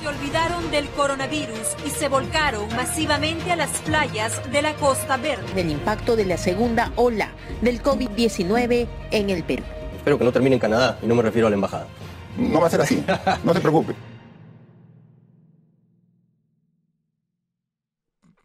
Se olvidaron del coronavirus y se volcaron masivamente a las playas de la Costa Verde. Del impacto de la segunda ola del COVID-19 en el Perú. Espero que no termine en Canadá y no me refiero a la embajada. No va a ser así, no se preocupe.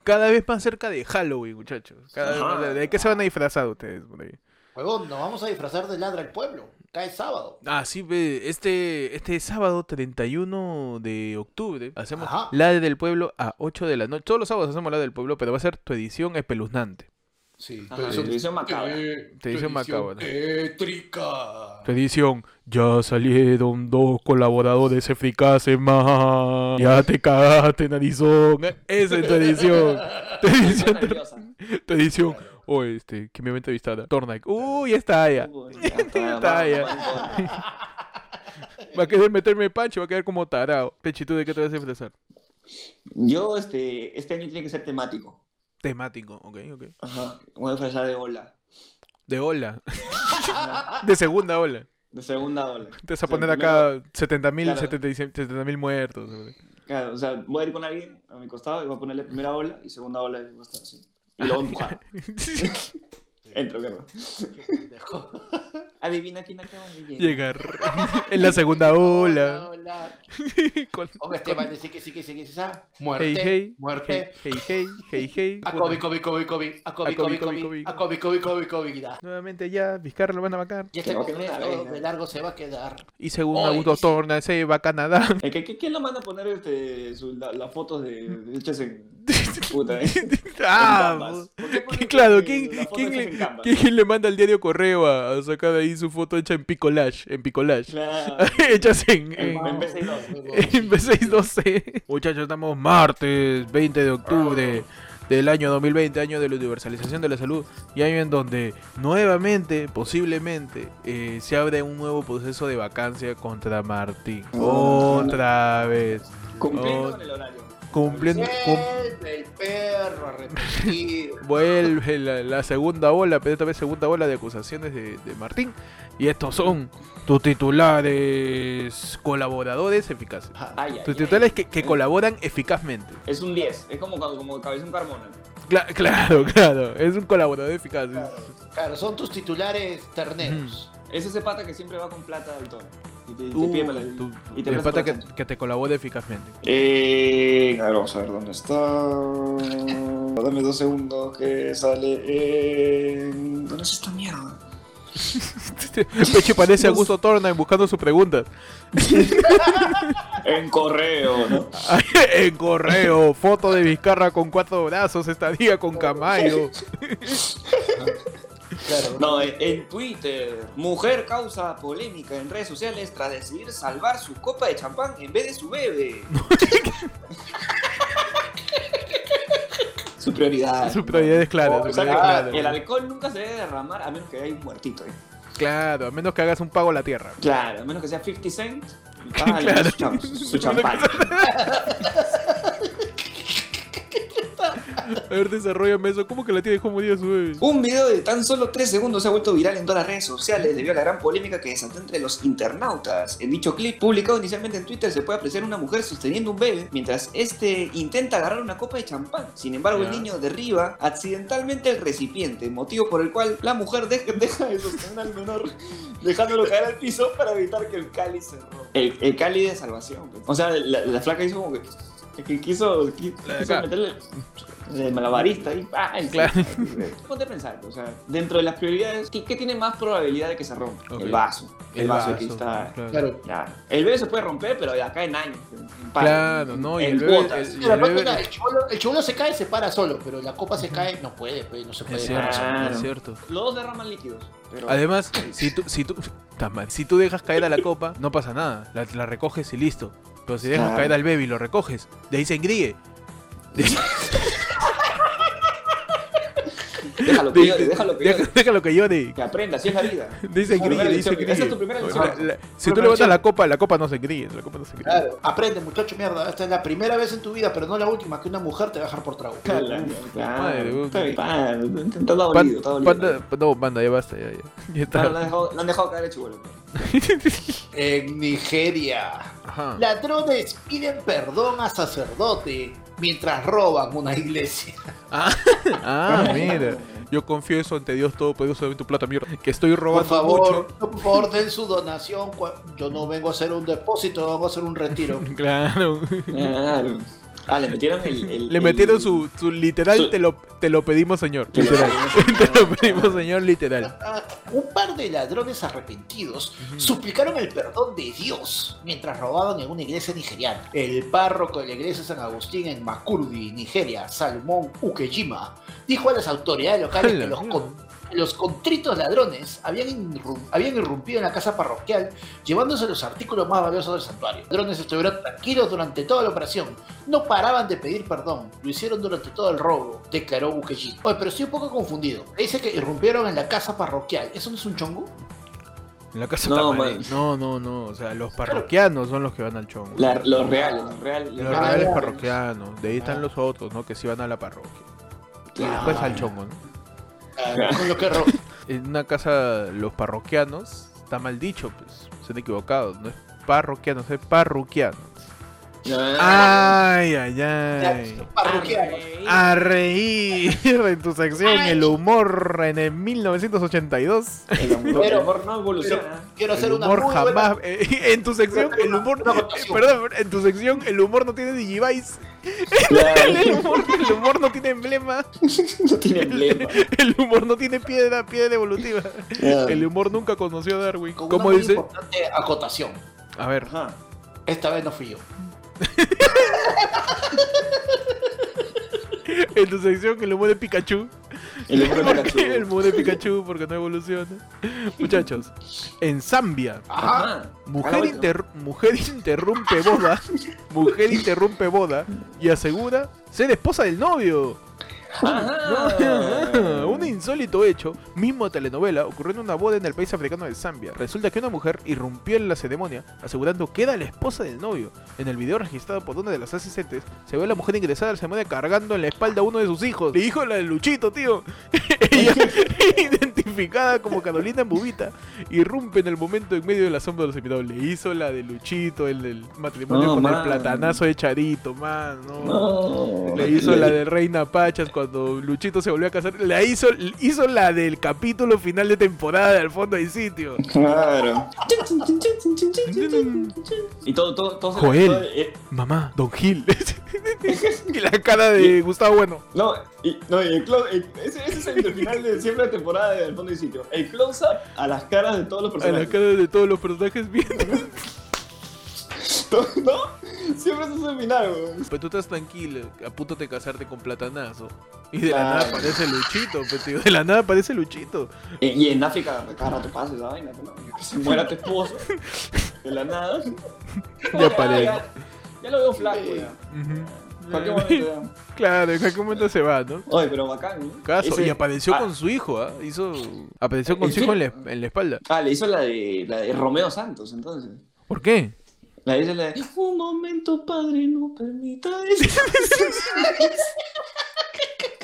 Cada vez más cerca de Halloween, muchachos. Cada vez más- ¿De qué se van a disfrazar ustedes por ahí? Huevón, nos vamos a disfrazar de ladra el pueblo. Cae sábado. Ah, sí, ve, este, este sábado 31 de octubre hacemos Ajá. la del pueblo a 8 de la noche. Todos los sábados hacemos la del pueblo, pero va a ser tu edición espeluznante. Sí. Ajá, tu edición macabra. Tu edición macabra. Étrica. Tu edición, ya salieron dos colaboradores eficaces más. Ya te cagaste, narizón. Esa es tu edición. Tu edición, tu edición. Oh, este, que me va a entrevistar. Tornak. Uy, ya está. Uy, ya está, vamos. Va a querer meterme pancho, va a quedar como tarado. Pechi, ¿tú de qué te vas a disfrazar? Yo, este, este año tiene que ser temático. Temático, ok, ok. Ajá. Voy a disfrazar de ola. De ola. De segunda ola. De segunda ola. Te vas a O poner acá 70 mil, Claro. 70 mil muertos. Claro, o sea, voy a ir con alguien a mi costado y voy a ponerle primera ola y segunda ola a estar así. Y luego empujar. Entro, claro. Adivina quién acaba de llegar. Llegar en la segunda ola. Hola. Con- Oiga, Esteban, dice que sí, que sí, que sí. ¿sabes? Muerte. Hey, hey. Muerte. Hey, hey, hey, hey. A COVID, COVID, COVID, COVID. A COVID, COVID. COVID. A COVID, COVID, COVID. Ya. Nuevamente ya, Vizcarra lo van a vacar. Y este Que va a quedar conflicto una de largo se va a quedar. Y según Oye, Augusto sí. Torna, se va a Canadá. Eh, ¿qué- qué- ¿Quién lo manda a poner este, su- la- las fotos de, de hechas en. Puta, eh? ah, En Canvas. ¿Por qué ponen claro, que ¿quién, las fotos quién hechas le, en Canvas? quién le manda al diario correo a, a sacar ahí su foto hecha en picolage? En picolage. Claro. Hechas en, En, en, en B62. en B612. Muchachos, estamos martes 20 de octubre del año 2020, año de la universalización de la salud y año en donde nuevamente, posiblemente, eh, se abre un nuevo proceso de vacancia contra Martín. Otra vez. Cumpliendo Oh. con el horario. Cumpliendo, cum- Vuelve el perro arrepentido. vuelve la, la segunda ola, pero esta vez segunda ola de acusaciones de, de Martín. Y estos son tus titulares colaboradores eficaces. Ay, ay, Tus ay. titulares que, que colaboran eficazmente. Es un 10. Es como, cuando- como Cabezón Carmona. Cla- claro, claro. Es un colaborador eficaz. Claro, son tus titulares terneros. Es ese pata que siempre va con plata al tono. Y te, y te Uh, pide para- tú- y te el pata que, te colabora eficazmente. Eh, a ver, vamos a ver dónde está. Dame dos segundos que sale en... ¿Dónde es esta mierda? Peche parece Augusto Torna buscando sus preguntas. En correo, ¿no? en correo, foto de Vizcarra con cuatro brazos, estadía con Camayo. Claro. No, en, Twitter. Mujer causa polémica en redes sociales tras decidir salvar su copa de champán en vez de su bebé. su prioridad. Su prioridad es clara. O su sea, prioridad es que clara. el alcohol nunca se debe derramar a menos que haya un muertito. ¿eh? Claro, a menos que hagas un pago a la tierra. Claro, a menos que sea 50 Cent. Claro. su, su champán. A ver, desarrollame eso. ¿Cómo que la tía dejó morir a su bebé? Un video de tan solo 3 segundos se ha vuelto viral en todas las redes sociales debido a la gran polémica que desató entre los internautas. En dicho clip, publicado inicialmente en Twitter, se puede apreciar una mujer sosteniendo un bebé mientras este intenta agarrar una copa de champán. Sin embargo, el niño derriba accidentalmente el recipiente, motivo por el cual la mujer deja, deja de sostener al menor, dejándolo caer al piso para evitar que el cáliz se rompa. El, el cáliz de salvación. O sea, la, la flaca hizo como que, que quiso, de quiso meterle el malabarista ahí. ¡ah! y- Claro. Ponte a pensar, o sea, dentro de las prioridades, ¿qué, qué tiene más probabilidad de que se rompa? El vaso. El, El vaso, vaso, aquí está. claro. Claro. Ya. El bebé se puede romper, pero de acá en años. En, Claro, no, y en el bebé- el- el chivolo se cae, se para solo, pero la copa se cae, no puede, pues, no se puede. Es cierto, Claro. es cierto. Los dos derraman líquidos. Pero... Además, si tú, si tú, si tú dejas caer a la copa, no pasa nada. La, la recoges y listo. Pero si dejas Claro. caer al bebé y lo recoges, de ahí se engríe. Déjalo que llore, déjalo que llore. déjalo que llore. Que aprenda, así es la vida. Dice engríe, dice engríe. Esa es tu primera O lección. sea, la- si tú levantas la copa, la copa no se. La copa no se engríe. Claro, aprende, muchacho, mierda. Esta es la primera vez en tu vida, pero no la última, que una mujer te va a dejar por trago. Claro, claro. Está dolido, Pan- está dolido. no, banda, ya basta, ya, ya. Ya está. Claro, lo han dejado, lo han dejado caer el chivolo. En Nigeria. Ajá. Ladrones piden perdón a sacerdote mientras roban una iglesia. Ah, ah, mira. Yo confieso ante Dios Todopoderoso de tu plata mierda que estoy Por robando favor, mucho. por favor, den su donación. Yo no vengo a hacer un depósito, vengo a hacer un retiro. Claro. Claro. Ah, le metieron el. el- Le el- metieron su, su literal, su- te, lo, te lo pedimos, señor. Te lo Literal. pedimos, te lo pedimos, señor, literal. Un par de ladrones arrepentidos suplicaron el perdón de Dios mientras robaban en una iglesia nigeriana. El párroco de la iglesia de San Agustín en Makurdi, Nigeria, Salomón Ukejima, dijo a las autoridades locales ¡Hala, que los, los contritos ladrones habían, irrum- habían irrumpido en la casa parroquial llevándose los artículos más valiosos del santuario. Los ladrones estuvieron tranquilos durante toda la operación, no paraban de pedir perdón, lo hicieron durante todo el robo, declaró Ukejima. Oye, pero estoy un poco confundido. Dice que irrumpieron en la casa parroquial. ¿Eso no es un chongo? En la casa No. No, no, no. O sea, los parroquianos son los que van al chongo. la- los reales, los reales. Los Ah, reales ya. parroquianos. De ahí están los otros, ¿no? Que sí van a la parroquia. Y después al chongo, ¿no? Con lo que ro- En una casa, los parroquianos, está mal dicho, pues. Se han equivocado. No es parroquianos, es parroquianos. Ay, ay, ay. parroquianos. A reír en tu sección El humor en el 1982. el amor no evoluciona. quiero hacer El una humor jamás. buena- eh, en tu sección, el humor. Perdón, en tu sección, el humor no tiene Digivice. Claro, El humor, el humor no tiene emblema. no tiene emblema. El humor no tiene piedra, piedra evolutiva. El humor nunca conoció a Darwin. con ¿Cómo una muy dice? importante acotación. A ver, Ajá. Esta vez no fui yo. en tu sección, el humor de Pikachu. El humor de ¿Por Pikachu. el humor de Pikachu? Porque no evoluciona. Muchachos, en Zambia, Ajá. Mujer, inter- mujer interrumpe boda. Mujer interrumpe boda y asegura ser esposa del novio. Ajá. un insólito hecho, mismo telenovela, ocurrió en una boda en el país africano de Zambia. Resulta que una mujer irrumpió en la ceremonia asegurando que era la esposa del novio. En el video registrado por una de las asistentes, se ve a la mujer ingresada a la ceremonia cargando en la espalda a uno de sus hijos. Le dijo la de Luchito, tío. Ella, como Carolina Bubita, irrumpe en el momento en medio de la sombra de los invitados. Le hizo la de Luchito, el del matrimonio No, con el platanazo de Charito, man. No. No. Le hizo la de Reina Pachas cuando Luchito se volvió a casar. La hizo, hizo la del capítulo final de temporada de Al fondo del sitio. Claro. Y todo, todo, todo. Joel. todo- eh, Mamá, Don Gil. y la cara de Gustavo Bueno. no, y, no, y el ese, ese es el final de siempre la temporada del fondo del sitio. El close-up a las caras de todos los A la personajes. cara de todos los personajes viendo. ¿No? Siempre es el final, weón. Pues tú estás tranquilo, a punto de casarte con platanazo. Y de la nada aparece Luchito, pues, tío. De la nada aparece Luchito. Y, y en África, cada rato pasa esa vaina, ¿no? Que se muera tu esposo. De la nada. Ya. Ya, ya lo veo flaco, ya. Ujú. Cualquier momento ya. Claro, en cualquier momento se va, ¿no? Oye, pero bacán, ¿no? Caso, Ese- y apareció ah, con su hijo, ¿ah? Hizo. Apareció con ¿En su hijo en la, en la espalda. Ah, le hizo la de, la de Romeo Santos, entonces. ¿Por qué? La dice la de Un momento, padre, no permita eso.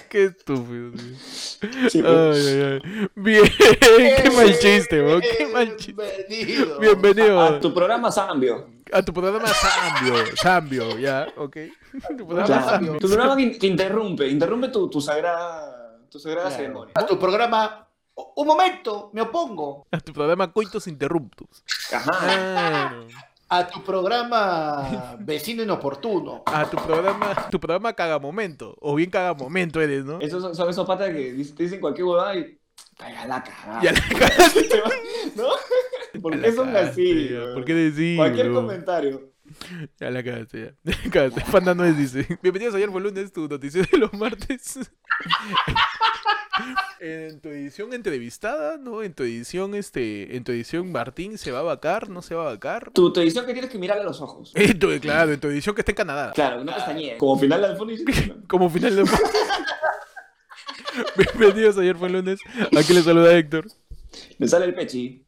Qué estúpido, tío. Sí, pues. Ay, ay, ay. Bien, qué mal chiste, weón. Qué mal chiste. Bienvenido. Bienvenido A tu programa Zambio. A tu programa Zambio. Zambio, ya, ok. Tu programa Claro. Tu programa que, que interrumpe, interrumpe tu, tu sagrada, tu sagrada Claro. ceremonia. A tu programa. "O- Un momento, me opongo. A tu programa Coitos Interruptus. Ajá. Claro. A tu programa Vecino Inoportuno. A tu programa, tu programa Cagamomento. O bien Cagamomento eres, ¿no? Esos son, son esos patas que dicen cualquier huevada y. Vaya la cagada. Ya la cagaste. ¿No? ¿Por qué son así? ¿Por qué decís? Cualquier bro? comentario. Ya la cagaste, ya. Cagaste. Panda Nuez dice. Bienvenidos ayer fue lunes, tu noticiero de los martes. en tu edición entrevistada, ¿no? En tu edición, este, en tu edición Martín se va a vacar, no se va a vacar. Tu, tu edición que tienes que mirarle a los ojos. Tu- claro, en tu edición que está en Canadá. Claro, no pestañees. Como final al fondo Como final de Bienvenidos ayer fue lunes. Aquí les saluda Héctor. Le sale el pechi.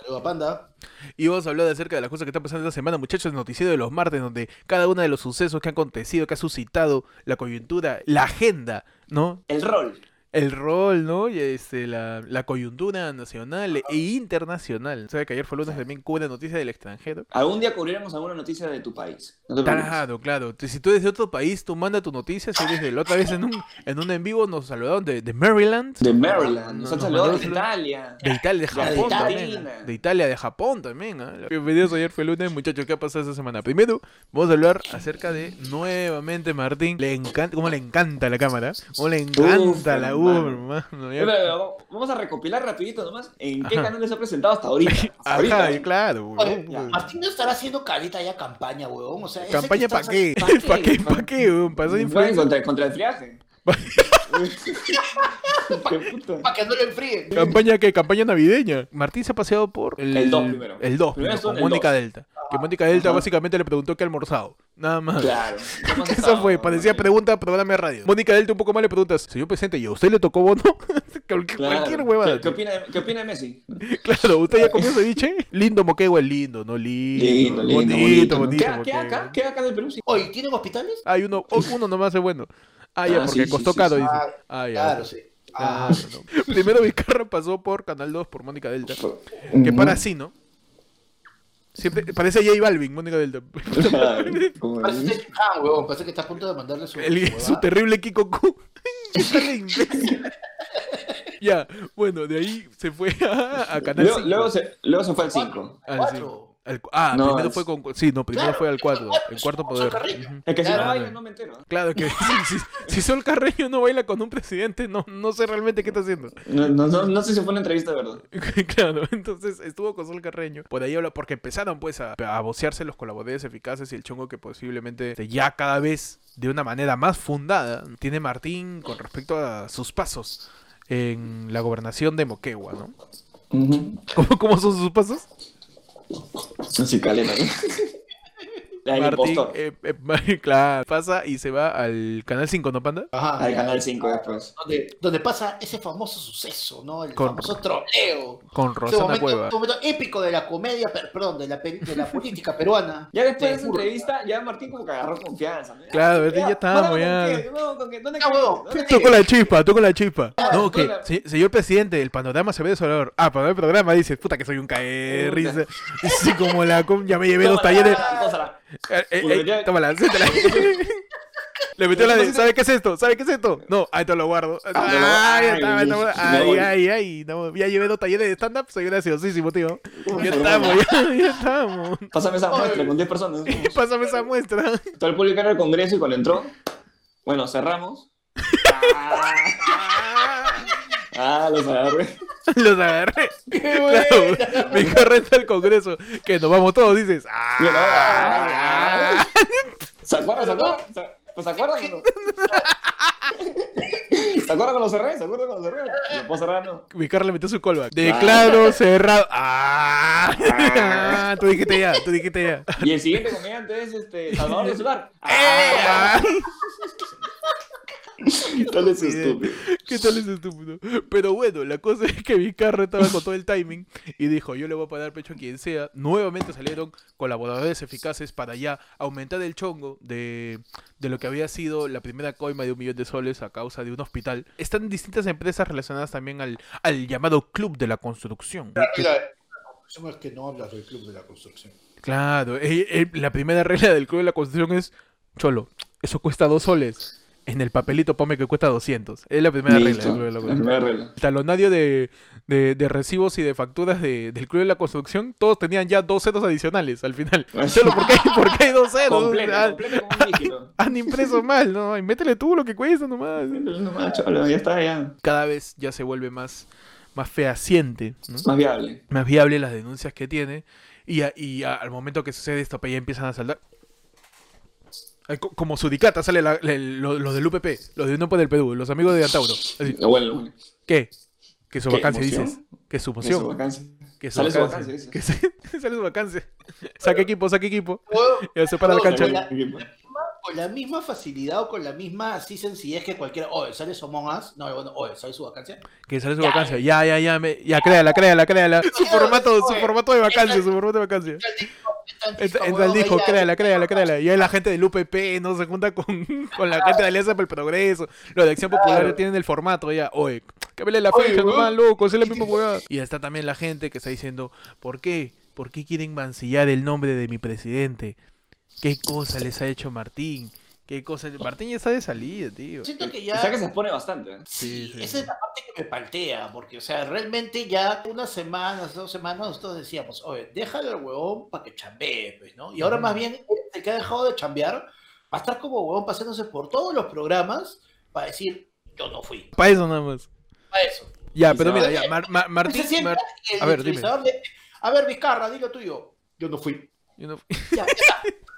Saludos, Panda. Y vamos a hablar acerca de las cosas que están pasando esta semana, muchachos, el noticiero de los martes, donde cada uno de los sucesos que han acontecido, que ha suscitado la coyuntura, la agenda, ¿no? El rol. El rol, ¿no? Y este, la, la coyuntura nacional e internacional. ¿Sabes que ayer fue lunes también cubre noticias del extranjero? Algún día cubriremos alguna noticia de tu país. No. Claro, claro. Si tú eres de otro país, tú manda tu noticia. Si eres de la otra vez en un, en un en vivo nos saludaron de, de Maryland. De Maryland, No, nos han no, saludado no, de. Italia. De Italia, de Ya, de Japón Italia. también. De Italia, de Japón también. ¿ah? Bienvenidos ayer fue lunes, muchachos. ¿Qué ha pasado esta semana? Primero, vamos a hablar acerca de nuevamente Martín. Le encanta, cómo le encanta la cámara. Cómo le encanta la U, hermano. Ya- pero, Vamos a recopilar rapidito nomás en qué Ajá. canal se ha presentado hasta ahorita. Hasta Ajá, ahorita. claro. Oye, weón. Martín no estará haciendo carita ya campaña, huevón. O sea, ese ¿Campaña para qué? ¿pa' ¿Para qué? ¿Para qué? weón? ¿Para ser Bueno, influencer? contra, contra el friaje. Para que no lo enfríen. ¿Campaña qué? ¿Campaña navideña? Martín se ha paseado por el, El dos primero. El 2, Primero estuvo con en el Mónica dos. Delta. Que Mónica Delta Ajá. básicamente le preguntó qué ha almorzado. Nada más. Claro. ¿Cómo has Eso fue, parecía pregunta, programa de radio. Mónica Delta un poco más le preguntas, señor presidente, ¿y a usted le tocó bono? Cualquier, Claro. cualquier huevada. ¿Qué, qué opina, de- ¿Qué opina de Messi? Claro, ¿usted ya comió ceviche? Lindo Moquegua es lindo, no lindo. Lindo, lindo, bonito, bonito. bonito. ¿Qué, qué acá? ¿Qué acá del Perú? Sí. Oye, ¿tienen hospitales? Hay uno, uno nomás es bueno. Ah, ya, ah, porque sí, costó sí, caro. Ah, ah, ya. Claro, sí. Ah, no. Primero Vizcarra pasó por Canal 2 por Mónica Delta. Que para sí, ¿no? Siempre, parece J Balvin, Mónica Delta. parece Han. Parece que está a punto de mandarle su. El, su terrible Kiko Q. ya, bueno, de ahí se fue a, a Canal luego, Luego se, luego se fue al 5. Al 5. Ah, primero fue con. Sí, no, primero fue al 4. El cuarto poder. Es que si baila, no me entero. Claro que si, Sol Carreño no baila con un presidente, no, no sé realmente qué está haciendo. No, sé si fue una entrevista, ¿verdad? claro, entonces estuvo con Sol Carreño. Por ahí habla, porque empezaron pues a, a vocearse los colaboradores eficaces y el chongo que posiblemente ya cada vez de una manera más fundada tiene Martín con respecto a sus pasos en la gobernación de Moquegua, ¿no? Uh -huh. ¿Cómo, ¿Cómo son sus pasos? Así caleta. ¿no? El Martín, impostor. eh, eh, claro, pasa y se va al canal 5, ¿no, Panda? Ajá, Al canal 5 después. Donde, donde pasa ese famoso suceso, ¿no? El Con- famoso troleo. Con Ese Rosana momento, Cueva. un momento épico de la comedia, per- perdón, de la, de la política peruana. Ya después de esa entrevista, ya Martín como que agarró confianza. ¿no? Claro, ya estábamos, ¿con ya. ¿Dónde Ya, Tú con la chispa, tú con la chispa. No, que, se- señor presidente, el panorama se ve desolador. Ah, para el programa dice, puta que soy un caer. Y como la, com- ya me llevé dos talleres. Tómala. Eh, eh, eh, tómala, siéntala. Le metió la de, ¿sabe qué es esto? ¿Sabe qué es esto? No, ahí te lo guardo. Ah, ya ay, está, estamos- no, ya llevé dos talleres de stand-up, soy graciosísimo, tío. Ya estamos, ya, ya estamos. Pásame esa muestra con 10 personas. Pásame esa muestra. Todo el público era el congreso y cuando entró, bueno, cerramos. Ah, los agarré. Los agarré. Claro, mi carreta al congreso. Que nos vamos todos, dices. Ah, ¿Se acuerdan? ¿Se acuerdan? ¿Se- pues, ¿Se acuerdan? cuando- ¿Se acuerdan cuando cerré? ¿Se acuerdan cuando cerré? ¿Lo puedo cerrar no? Mi carro le metió su callback. Declaro cerrado. Ah, tú dijiste ya, tú dijiste ya. Y el siguiente comediante es este, Salvador de Sugar. Ah, ¿Qué tal es estúpido? ¿Qué tal ese estúpido? Pero bueno, la cosa es que mi carro estaba con todo el timing y dijo, yo le voy a pagar pecho a quien sea. Nuevamente salieron colaboradores eficaces para ya aumentar el chongo de, de lo que había sido la primera coima de un millón de soles a causa de un hospital. Están distintas empresas relacionadas también al, al llamado Club de la Construcción. La conclusión es que no hablas del club de la construcción. Claro, eh, eh, la primera regla del Club de la Construcción es, Cholo, eso cuesta dos soles. En el papelito pone que cuesta 200. Es la primera regla del. Club de la primera regla. El talonario de, de, de recibos y de facturas de- del Club de la Construcción, todos tenían ya dos ceros adicionales al final. Cholo, ¿por qué, por qué hay dos ceros? Completo, Han, completo como un dígito. han impreso mal, ¿no? Y métele tú lo que cuesta nomás. No más, cholo, ya está, ya. Cada vez ya se vuelve más, más fehaciente, ¿no? Más viable. más viable las denuncias que tiene y, a- y a- al momento que sucede esto, pues ya empiezan a saltar. Co- Como Sudicata sale la- la- lo, lo del UPP, los de Unión por el Perú, los amigos de Antauro. Así, bueno. ¿Qué? Que su ¿Qué? vacancia, ¿Emoción? dices. Que su moción. vacancia. Que su Sale su vacancia. vacancia, Que sale su vacancia. Saca equipo, saca equipo. Ya se para la cancha. con la, con la misma facilidad o con la misma así sencillez que cualquiera. Oye, ¿sale su Among Us? No, bueno, oye, ¿sale su vacancia? Que sale su Ya. vacancia. Ya, ya, ya. me- ya, créala, créala, créala. Su formato, su formato de vacancia, su formato de vacancia. Entonces entonces dijo, créala, créala, créala. Y ahí la gente del UPP no se junta con, con la gente de Alianza para el Progreso. Los de Acción Popular tienen el formato ya. Oye, cámbiale la fecha nomás, loco, es la misma huevada. Y está también la gente que está diciendo, ¿por qué? ¿Por qué quieren mancillar el nombre de mi presidente? ¿Qué cosa les ha hecho Martín? ¿Qué cosa? Martín ya está de salida, tío. Siento que O ya... sea que se expone bastante. ¿eh? Sí, Sí, sí, esa es la parte que me paltea, porque, o sea, realmente ya unas semanas, dos semanas, nosotros decíamos, oye, déjale al huevón para que chambee, pues, ¿no? Y ahora más bien, el que ha dejado de chambear va a estar como huevón pasándose por todos los programas para decir, yo no fui, Para eso nada más. para eso. Ya, pero mira, ya, Mar- Mar- Martín... Mar- a ver, dime. a ver, Vizcarra, dilo tuyo. Yo no fui. yo no- Ya, ya. Ya está.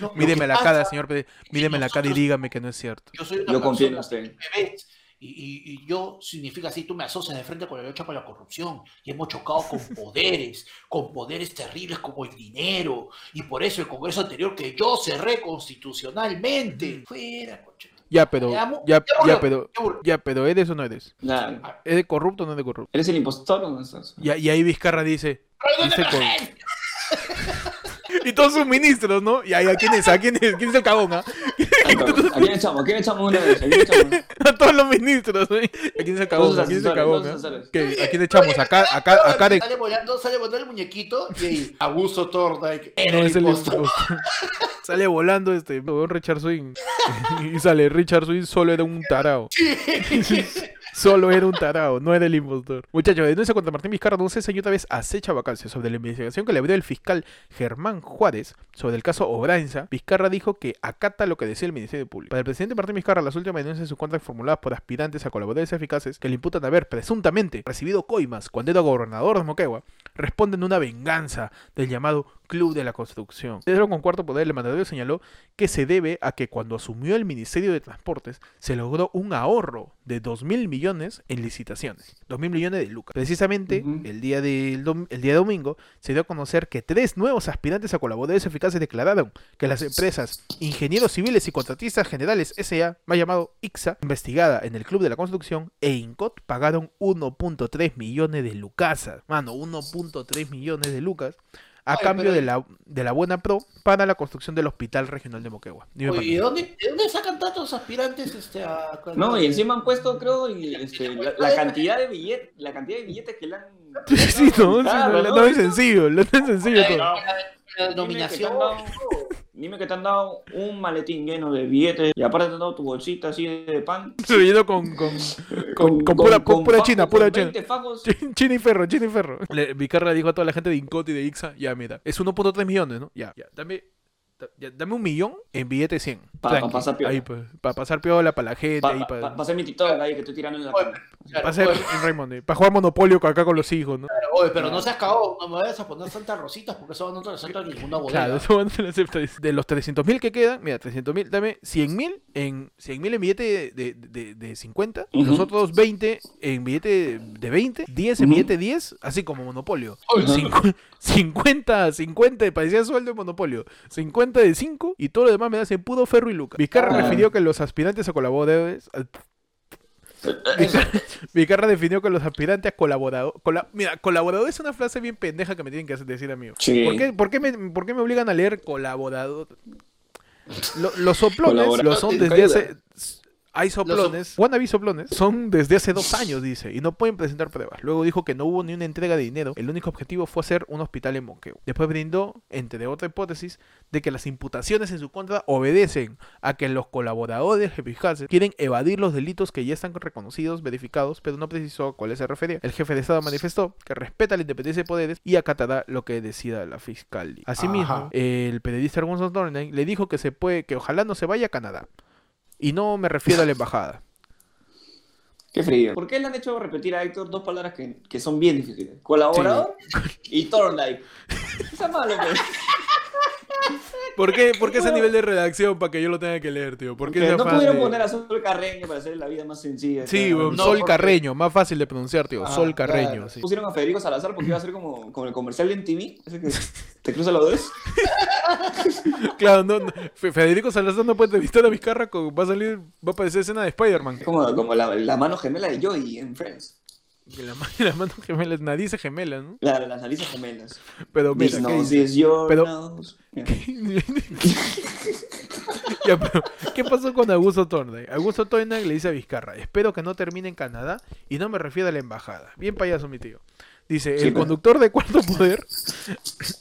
No, la pasa- cara, señor Pérez. Míreme la cara y dígame que no es cierto. Yo soy una Yo confío en usted. que me ves, Y, y- y yo significa así, tú me asocias de frente con la lucha contra la corrupción y hemos chocado con poderes, con poderes terribles como el dinero y por eso el Congreso anterior que yo cerré constitucionalmente. Fuera, concha. Ya, pero, Ya, ya, ya pero, ya pero ¿eres o no eres? Nada. ¿Es de corrupto o no es de corrupto? ¿Eres el impostor o no estás? Y, y ahí Vizcarra dice, ¡Orden de dice con-! Y todos sus ministros, ¿no? Y ahí, ¿a quién es? ¿A quién es? ¿Quién es el cagón, ah? ¿A quién echamos? ¿A quién echamos una vez? ¿A quién echamos? A todos los ministros, ¿no? ¿A quién es el cagón? ¿A quién es el cagón? ¿Qué? ¿A quién echamos? Acá, acá, acá de... Sale volando, sale volando el muñequito y ahí, abuso Thorndike. No, es el. Sale volando este Richard Swing. Y sale Richard Swing solo era un tarao. Solo era un tarao, no era el impostor. Muchachos, denuncia contra Martín Vizcarra cesa y otra vez acecha vacancia. Sobre la investigación que le abrió el fiscal Germán Juárez sobre el caso Obrainza, Vizcarra dijo que acata lo que decía el Ministerio Público. Para el presidente Martín Vizcarra, las últimas denuncias en su contra formuladas por aspirantes a colaboradores eficaces que le imputan haber presuntamente recibido coimas cuando era gobernador de Moquegua, responden una venganza del llamado Club de la Construcción. Pedro con cuarto poder, el mandatario señaló que se debe a que cuando asumió el Ministerio de Transportes se logró un ahorro de 2 mil millones en licitaciones. 2 mil millones de lucas. Precisamente el, día del el día de domingo se dio a conocer que tres nuevos aspirantes a colaboradores eficaces declararon que las empresas Ingenieros Civiles y Contratistas Generales S.A., más llamado IXA, investigada en el Club de la Construcción, e INCOT pagaron 1.3 millones de lucasas. Mano, 1.3 millones de lucas a Oye, cambio pero- de la, de la buena pro para la construcción del Hospital Regional de Moquegua. Oye. ¿y de dónde, de dónde sacan tantos aspirantes este, a... No, y encima han puesto, creo, y, este, la, la cantidad de billetes, la cantidad de billetes que le han. Sí, no, sí, no, ¿no? no es sencillo, no es sencillo todo. La, la nominación... Dime que te han dado un maletín lleno de billetes y aparte te han dado tu bolsita así de pan. Relleno con, con, con, con pura, con pura china, pura china. 20 fajos. Ch- China y ferro, china y ferro. Le, Vizcarra dijo a toda la gente de Incot y de Ixa, ya mira, es 1.3 millones, ¿no? Ya, ya, dame, dame un millón en billete 100. Pa- Tranqui, pa pasar piola. Ahí, pues, para pasar piola, para la gente, Para para hacer mi TikTok ahí que estoy tirando en la claro, hacer en Raymond, para jugar Monopolio acá con los hijos, ¿no? oye, pero no seas cagado, no me vayas a poner tantas rositas porque eso no te lo acepta ninguna bodega. Claro, eso no se lo acepta. De los 300.000 que quedan, mira, 300.000, dame 100.000 en 100.000 en billete de, de, de 50, Ujú. los otros 20 en billete de 20, 10 en billete 10, así como Monopolio. Oye, Cincu- 50, 50, parecía sueldo de Monopolio. 50 de 5 y todo lo demás me das en puro ferro y lucas. Vizcarra Ah. refirió que los aspirantes a colaboradores. Eso. Vizcarra definió que los aspirantes a colaboradores. mira, colaborador es una frase bien pendeja que me tienen que decir, amigo. Sí. ¿Por qué, por qué me, por qué me obligan a leer colaborador? Lo- los soplones Colaborador lo son desde hace. Hay soplones, wannabe soplones, son desde hace dos años, dice, y no pueden presentar pruebas. Luego dijo que no hubo ni una entrega de dinero, el único objetivo fue hacer un hospital en Moqueo. Después brindó, entre otra hipótesis, de que las imputaciones en su contra obedecen a que los colaboradores eficaces quieren evadir los delitos que ya están reconocidos, verificados, pero no precisó a cuáles se refería. El jefe de Estado manifestó que respeta la independencia de poderes y acatará lo que decida la fiscalía. Asimismo, Ajá. el periodista Gonzalo le dijo que se puede, que ojalá no se vaya a Canadá. Y no me refiero a la embajada. Qué frío. ¿Por qué le han hecho repetir a Héctor dos palabras que, que son bien difíciles? Colaborador y Thorndyke. Está malo, pues. ¿Por qué, por qué ese nivel de redacción para que yo lo tenga que leer, tío? ¿Por qué no pudieron de- poner a Sol Carreño para hacer la vida más sencilla. Sí, Claro. weón, No, Sol porque- Carreño, más fácil de pronunciar, tío. Ah, Sol Carreño, claro. sí. Pusieron a Federico Salazar porque iba a ser como, como el comercial de MTV. Ese que te cruza los dedos. Claro, no, no, Fe- Federico Salazar no puede entrevistar a Vizcarra, va a salir, va a aparecer escena de Spider-Man. Como, como la, la mano gemela de Joey en Friends. Que la las manos gemelas, narices gemelas, ¿no? Claro, las narices gemelas. Pero mira, ¿qué Pero- nose. Ya, pero, ¿Qué pasó con Augusto Tornay? Augusto Tornay le dice a Vizcarra, espero que no termine en Canadá y no me refiero a la embajada. Bien payaso mi tío. Dice, Sí, el pero- conductor de Cuarto Poder,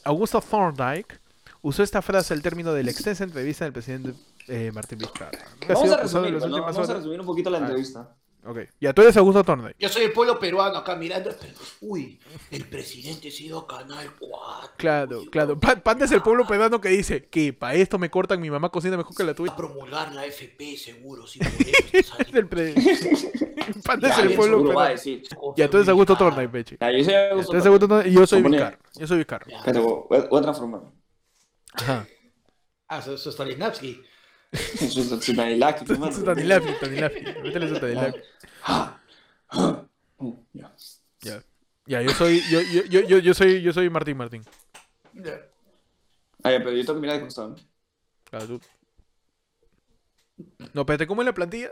Augusto Thorndike, usó esta frase al término de la extensa entrevista del presidente eh, Martín Vizcarra. ¿Qué ha Vamos a acusado resumir, en las ¿no? Vamos a resumir un poquito la Ah. entrevista. Ok, ya tú eres Augusto Thorndike. Yo soy el pueblo peruano acá mirando. Uy, el presidente ha sido Canal 4. Claro, claro. Pa- Panda es el pueblo peruano que dice que para esto me cortan, mi mamá cocina mejor que la Va tuya. a promulgar la FP seguro, sí, el pre- Panda es Ya, el pueblo seguro va a peruano. decir. Ya tú eres Augusto Thorndike, peche. Ya, yo soy Augusto Thorndike y yo soy Vizcarra. Yo soy Vizcarra. Voy a- voy a transformar. Ajá. Ah, eso, eso hermano. Stanislavi, Stanislavi. Métele a Stanislavi. Ah, ah, ya. Ya. Ya, yo soy, yo, yo, yo, yo, yo soy, yo soy Martín Martín. Ah, ya, pero yo tengo que mirar de costado. ¿no? Claro, tú. No, espérate, ¿cómo es la plantilla?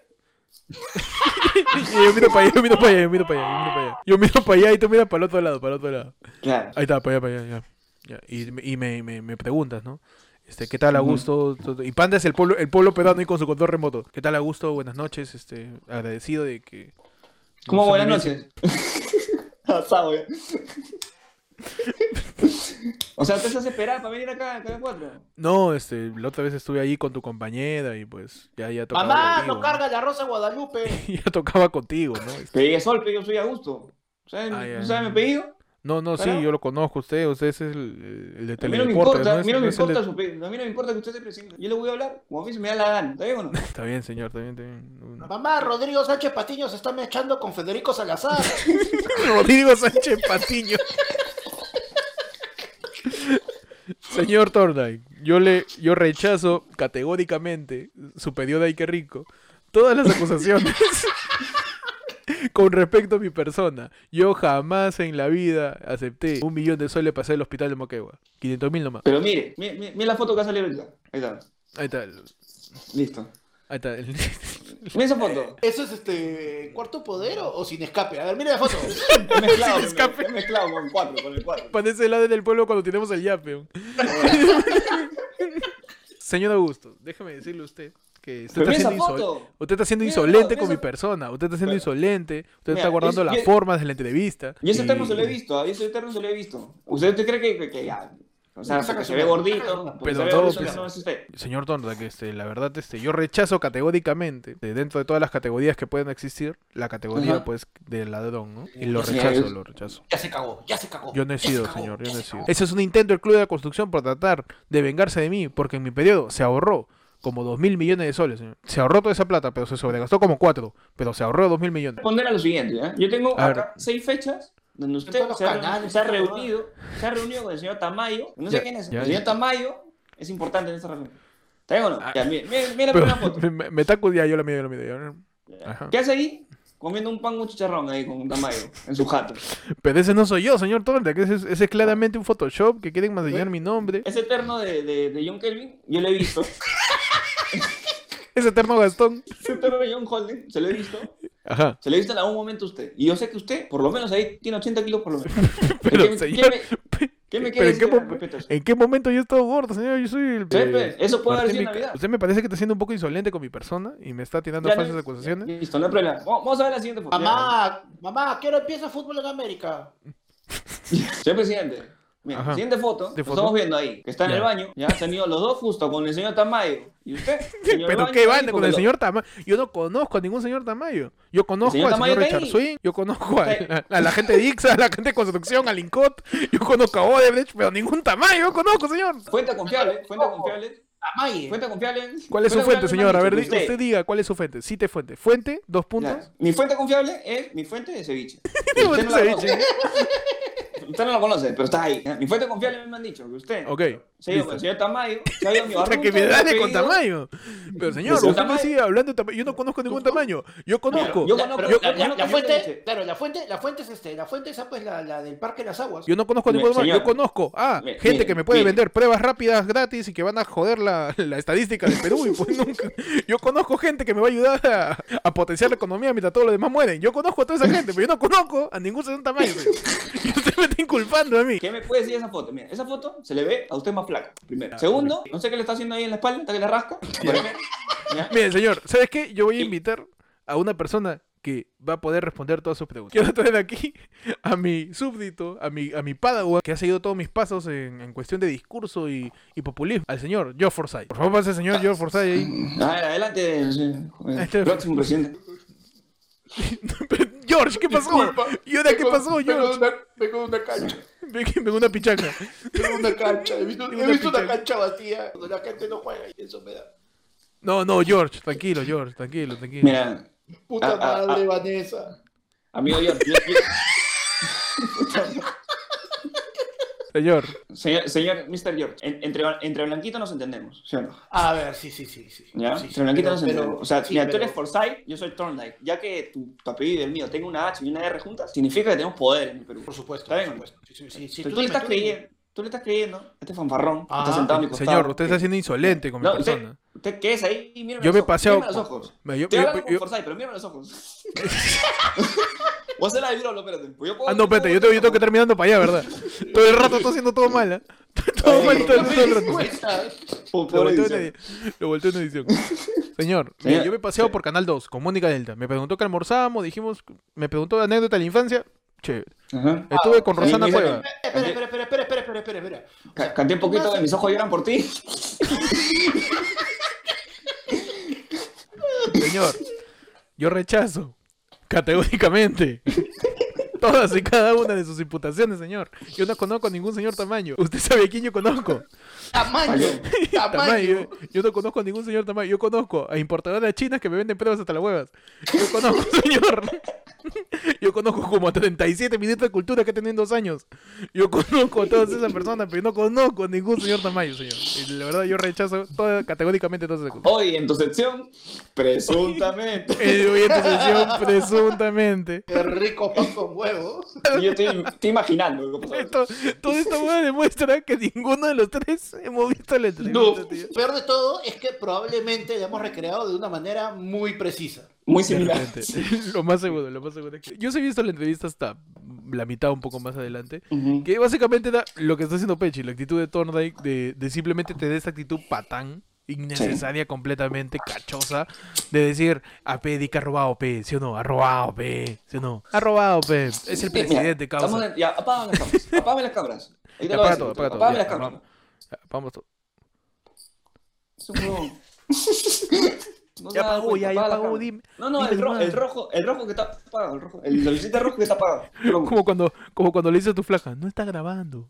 yo miro para allá, yo miro para allá, yo miro para allá, yo miro para allá. Yo miro para allá y tú miras para el otro lado, para el otro lado. Claro. Ahí está, para allá, para allá, ya. Ya, Y, me- y me, me, me preguntas, ¿no? Este, ¿qué tal Augusto? Todo- Y Panda es el pueblo, el pueblo peruano y con su control remoto. ¿Qué tal Augusto? Buenas noches, este, agradecido de que... ¿Cómo buenas noches? Asado ya. O sea, te haces esperar para venir acá, acá 4. No, este, la otra vez estuve ahí con tu compañera y pues ya, ya tocaba Mamá, contigo. no carga la rosa Guadalupe. ya tocaba contigo, ¿no? Pegué sol, pero yo soy Augusto. ¿Sabes, Ah. ¿tú sabes mi apellido? No, no, sí, ¿Para? yo lo conozco, usted, usted es el, el de A mí no me teledeporte, importa, ¿no? a mí no Es- me el de- importa su a mí no me importa que usted sea presidente. Yo le voy a hablar como a mí se me da la gana, ¿está bien o no? Está bien, señor, está bien, está bien. Mamá, Rodrigo Sánchez Patiño se está mechando con Federico Salazar. Rodrigo Sánchez Patiño. Señor Tornay, yo le, yo rechazo categóricamente, superior a Ike Rico, todas las acusaciones con respecto a mi persona. Yo jamás en la vida acepté un millón de soles para hacer el hospital de Moquegua. 500 mil nomás. Pero mire, mire, la foto que ha salido ahorita. Ahí está, Ahí está. listo. Ahí está. el- Mira esa foto. ¿Eso es este cuarto poder o, o sin escape? A ver, mira la foto. Mezclado, Sin escape. mezclado con el 4, con el 4. Parece el ADN del pueblo cuando tenemos el yape. Señor Augusto, déjame decirle a usted que usted está siendo, foto. usted está siendo insolente con mi persona. Usted está siendo insolente. Usted Mira, está guardando es- las yo- formas de la entrevista. Y ese y- terno se lo he visto, a ese terno se lo he visto. ¿Usted, usted cree que, que, que ya? O sea, su se ve gordito, Pero se ve todo, gordito, pues, no es usted. Señor Tonda, que este, la verdad, este, yo rechazo categóricamente, de dentro de todas las categorías que pueden existir, la categoría, Ajá. pues, de ladrón, ¿no? Y lo rechazo, lo rechazo. Ya se cagó, ya se cagó. Yo no he se sido, cagó, señor, yo no he sido. Ese es un intento del Club de la Construcción por tratar de vengarse de mí, porque en mi periodo se ahorró como dos mil millones de soles, señor. Se ahorró toda esa plata, pero se sobregastó como cuatro, pero se ahorró dos mil millones. Responder a lo siguiente, ¿ya? Yo tengo A acá seis fechas donde usted se ha, canales, se ha todo, reunido, se ha reunido con el señor Tamayo. No sé Ya, quién es. ya, el señor ya. Tamayo es importante en esta reunión. ¿Está bien o no? Ah. Mire la Pero primera foto. me, me, cu- ya, yo la mido, yo la. Ajá. ¿Qué hace ahí? Comiendo un pan con chicharrón ahí con Tamayo en su jato. Pero ese no soy yo, señor Tonda, que ese, es- ese es claramente un Photoshop que quieren masillar mi nombre. Ese terno de, de, de John Kelvin, yo lo he visto. Ese eterno Gastón. Ese terno de John Holden, se lo he visto. Ajá. Se lo he visto en algún momento a usted. Y yo sé que usted, por lo menos ahí, tiene 80 kilos por lo menos. Pero, ¿Qué- señor, qué ¿Qué me pero quiere ¿en qué? ¿en qué momento yo he estado gordo, señor? Yo soy el... Sí, pe, eso puede haber sido Navidad. Usted me parece que está siendo un poco insolente con mi persona y me está tirando Ya, falsas no- acusaciones. Listo, no hay problema. Vamos vamos a ver la siguiente foto. Mamá, mamá, ¿qué hora empieza fútbol en América? Señor presidente, mira, Ajá. siguiente foto, ¿De lo foto? estamos viendo ahí, que está en Ya. el baño, ya se han ido los dos justo con el señor Tamayo. ¿Y usted? Señor Pero qué banda con el señor Tamayo. Yo no conozco a ningún señor Tamayo. Yo conozco señor al Tamayo señor Richard. Swing, yo conozco a, a la gente de Ixa, a la gente de construcción, al Incot, yo conozco a Odebrecht, pero ningún Tamayo yo conozco, señor. Fuente confiable, fuente confiable, Amaye. fuente confiable. ¿Cuál es su fuente, señor? A ver, usted diga cuál es su fuente. Cite fuente. Fuente, dos puntos. Ya, Mi fuente confiable es mi fuente de ceviche. fuente Usted no ceviche. usted no lo conoce, pero está ahí. Mi fuente confiable me han dicho que usted. Ok. Sí, listo. el señor Tamayo, se mi barrio. que me dale con tamaño. Pero señor, usted me Tamayo. sigue hablando de tamaño. Yo no conozco ningún tamaño. Yo conozco. Yo La- conozco- la, fuente, claro, la fuente, la fuente es este, la fuente esa pues la, la del Parque de las Aguas. Yo no conozco ningún tamaño. Yo conozco. Ah, Mire, gente mire, que me puede mire. vender pruebas rápidas gratis y que van a joder la, la estadística del Perú. Y pues nunca. Yo conozco gente que me va a ayudar a, a potenciar la economía mientras todos los demás mueren. Yo conozco a toda esa gente, pero yo no conozco a ningún señor tamaño. señor. Y usted me está inculpando a mí. ¿Qué me puede decir esa foto? Mira, esa foto se le ve a usted más primero. Segundo, no sé qué le está haciendo ahí en la espalda, está que le rasca. Primero, ¿ya? Mire, señor, ¿sabes qué? Yo voy a invitar a una persona que va a poder responder todas sus preguntas. Quiero traer aquí a mi súbdito, a mi, a mi padawan, que ha seguido todos mis pasos en, en cuestión de discurso y, y populismo, al señor Joe Forsyth. Por favor, pase el señor Joe Forsyth ahí. A ver, adelante, el Este- próximo presidente. George, ¿qué pasó? ¿Y ahora qué pasó, Vengo de George? una, vengo de una cancha. Vengo una pichaca. Vengo de una cancha. He visto, Tengo he una visto una pichanga. cancha vacía donde la gente no juega y eso me da. No, no, George, tranquilo, George, tranquilo, tranquilo. Mira, Puta ah, madre, ah. Vanessa. amigo yo- yo- Señor, señor, señor Mr. George, en- entre, entre Blanquito nos entendemos, ¿sí o no? A ver, sí, sí, sí. sí. ¿Ya? Sí, sí, entre Blanquito pero- nos entendemos. pero- o sea, sí, mira, tú pero- eres Forsyth, yo soy Thorndyke. Ya que tu, tu apellido y el mío tengan una H y una R juntas, significa que tenemos poder en el Perú. Por supuesto, Está por bien. supuesto. Sí, sí, sí, sí, tú, tú estás tú creyendo, tú le estás creyendo este fanfarrón Ah, está sentado a mi costado. señor, usted está siendo insolente con mi No, persona. usted qué es ahí y mírame Yo los me paseado mírame los ojos. Me- yo- Estoy yo- yo- con Forsyth, pero mírame los ojos. Voy a hacer la de Virolo, espérate. Pues yo puedo- Ah, no, espérate, yo tengo, yo tengo que estar mirando para allá, ¿verdad? Todo el rato estoy haciendo todo mal, ¿eh? Todo Ay, mal, todo, todo el rato. Por- Lo volteo, en edición. Señor, yo me he paseado sí. por Canal 2 con Mónica Delta. Me preguntó que almorzábamos, dijimos, me preguntó de anécdota de la infancia. Chévere. Ajá. Estuve con sí, Rosana Cueva. Espera, espera, espera, espera, espera, espera, espera, espera. O sea, Canté un poquito de mis ojos lloran por ti. Señor, yo rechazo categóricamente todas y cada una de sus imputaciones, señor. Yo no conozco a ningún señor tamaño. Usted sabe a quién yo conozco. Tamaño, tamaño. Yo, yo no conozco a ningún señor Tamayo. Yo conozco a importadoras chinas que me venden pruebas hasta las huevas. Yo conozco, señor. Yo conozco como a 37 ministros de cultura que tienen dos años. Yo conozco a todas esas personas, pero no conozco a ningún señor Tamayo, señor. Y la verdad yo rechazo toda, categóricamente todas esas cosas. Hoy en tu sección, presuntamente. Hoy en tu sesión, presuntamente. Qué rico pan con huevo. Yo estoy, estoy imaginando lo que pasó. Esto, todo esto hueá demuestra que ninguno de los tres hemos visto la entrevista, No, tío. peor de todo es que probablemente la hemos recreado de una manera muy precisa. Muy similar. Lo más seguro, lo más seguro es que... Yo sí he visto la entrevista hasta la mitad, un poco más adelante. Que básicamente da lo que está haciendo Pechi, la actitud de Thorndike de, de simplemente tener esta actitud patán, innecesaria, completamente cachosa, de decir, a P, di que ha robado P, ¿sí o no? Ha robado P, ¿sí o no? Ha robado P, es el presidente, causa. en- ya, apaga las cámaras. Apágame las cámaras. Ahí te lo apaga todo, apaga todo. Apágame ya, las cámaras. todo. Es un huevón. No Ya apagó, ya, ya apagó, dime. No, no, dime el, ro- el rojo, el rojo que está apagado, el rojo. El lucecita rojo que está apagado. Como cuando, como cuando le dices a tu flaca, no está grabando.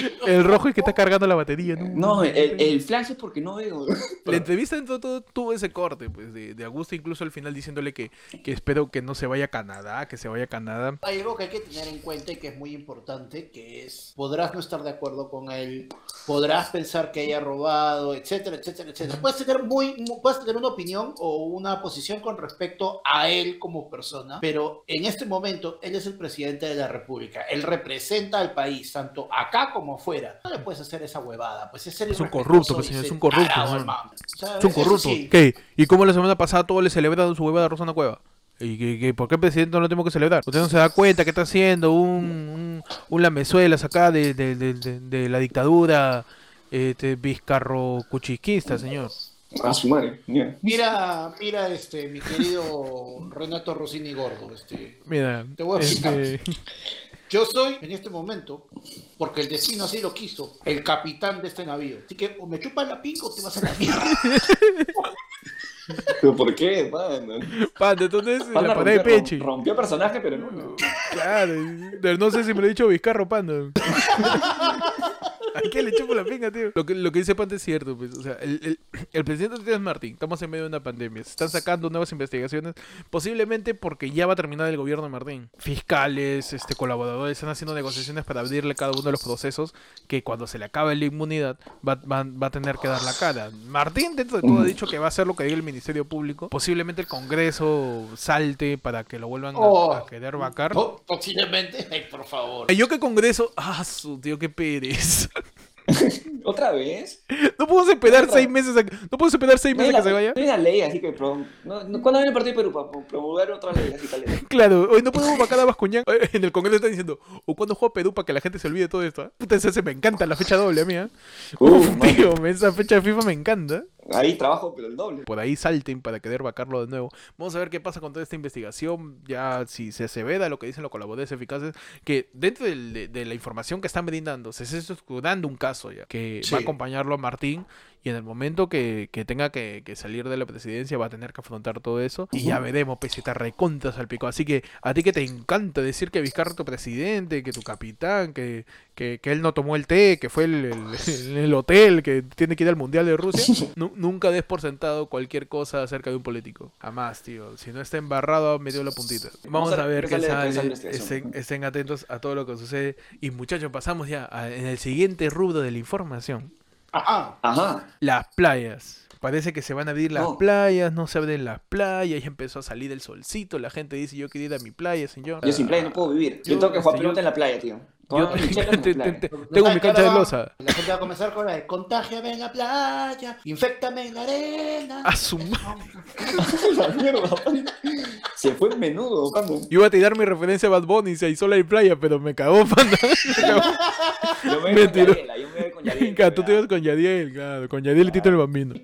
El rojo es que está cargando la batería. No, No, el, el flash es porque no veo. La entrevista en todo, todo tuvo ese corte, pues, de, de Augusto incluso al final diciéndole que, que espero que no se vaya a Canadá, que se vaya a Canadá. Hay algo que hay que tener en cuenta y que es muy importante, que es, podrás no estar de acuerdo con él, podrás pensar que haya robado, etcétera, etcétera, etcétera. Puedes tener, muy, mu- puedes tener una opinión o una posición con respecto a él como persona, pero en este momento él es el presidente de la República, él representa al país, tanto acá como afuera. No le puedes hacer esa huevada, pues es un corrupto, pues, es un corrupto, Es un corrupto. sí. ¿Qué? ¿Y cómo la semana pasada todos le celebraron su huevada a Rosana Cueva? ¿Y por qué el presidente no lo tenemos que celebrar? ¿Usted no se da cuenta que está haciendo un, un, un lamezuelas acá de, de, de, de- de la dictadura este, vizcarro cuchiquista, señor? A su madre. mira. Mira, mira, este, mi querido Renato Rossini Gordo, este, Mira, Te voy a este, Yo soy, en este momento, porque el destino así lo quiso, el capitán de este navío. Así que o me chupas la pico o te vas a la mierda. ¿Pero por qué? Mano? Panda, entonces Panda la pared de rompió- Pechi. Rompió personaje, pero no. no. Claro, no sé si me lo he dicho Vizcarro Panda. ¿A qué le chupo la pinga, tío? Lo que, lo que dice Pante es cierto, pues. O sea, el, el, el presidente Díaz Martín, estamos en medio de una pandemia. Se están sacando nuevas investigaciones, posiblemente porque ya va a terminar el gobierno de Martín. Fiscales, este, colaboradores están haciendo negociaciones para abrirle cada uno de los procesos que cuando se le acabe la inmunidad va, va, va a tener que dar la cara. Martín, dentro de todo, ha dicho que va a hacer lo que diga el Ministerio Público. Posiblemente el Congreso salte para que lo vuelvan a, Oh. a querer vacar. Po- Posiblemente, ay, por favor. Yo que Congreso, ah, su tío, qué pereza. ¿Otra vez? No podemos esperar Otra. seis meses a, no podemos esperar seis No meses a que se vaya. no hay una ley, así que... Pro, no, no- ¿Cuándo viene el Partido de Perú para promulgar otra ley así tal? Claro, hoy no podemos vacar a Bascuñán. Eh, En el Congreso están diciendo, o cuando juega Perú para que la gente se olvide de todo esto. ¿eh? Puta, esa se me encanta la fecha doble a mí, ¿eh? Uf, Uf, tío, esa fecha de FIFA me encanta. Ahí trabajo, pero el doble. Por ahí salten para querer vacarlo de nuevo. Vamos a ver qué pasa con toda esta investigación. Ya si se asevera lo que dicen los colaboradores eficaces, que dentro del- de, de la información que están brindando, se está estudiando un caso ya, que Sí. va a acompañarlo a Martín. Y en el momento que, que tenga que, que salir de la presidencia va a tener que afrontar todo eso. Y ya veremos, pues, si está recontra salpicó. Así que a ti que te encanta decir que Vizcarra es tu presidente, que tu capitán, que, que, que él no tomó el té, que fue el, el- en el hotel, que tiene que ir al Mundial de Rusia. Nu- nunca des por sentado cualquier cosa acerca de un político. Jamás, tío. Si no está embarrado, metió la puntita. Vamos a ver qué sale. Estén, estén atentos a todo lo que sucede. Y muchachos, pasamos ya a- en el siguiente rubro de la información. Ajá. Ajá. Las playas. Parece que se van a abrir las No. playas, no se abren las playas, ya empezó a salir el solcito, la gente dice yo quiero ir a mi playa, señor. Yo sin playa no puedo vivir. Yo, Yo- tengo que jugar yo- pelota en la playa, tío. Yo en te- te- te- tengo mi cancha de losa. La gente va a comenzar con la de contágiame en la playa, infectame en la arena. A su La mierda. Se fue menudo, cuando Yo iba a tirar mi referencia a Bad Bunny, se hizo la playa, pero me cagó, panda. Yo me Me voy con tiró. Yadiela, yo me voy con Yadiela. Claro, tú te ibas con Yadiel, claro, con Yadiel y Tito el Bambino.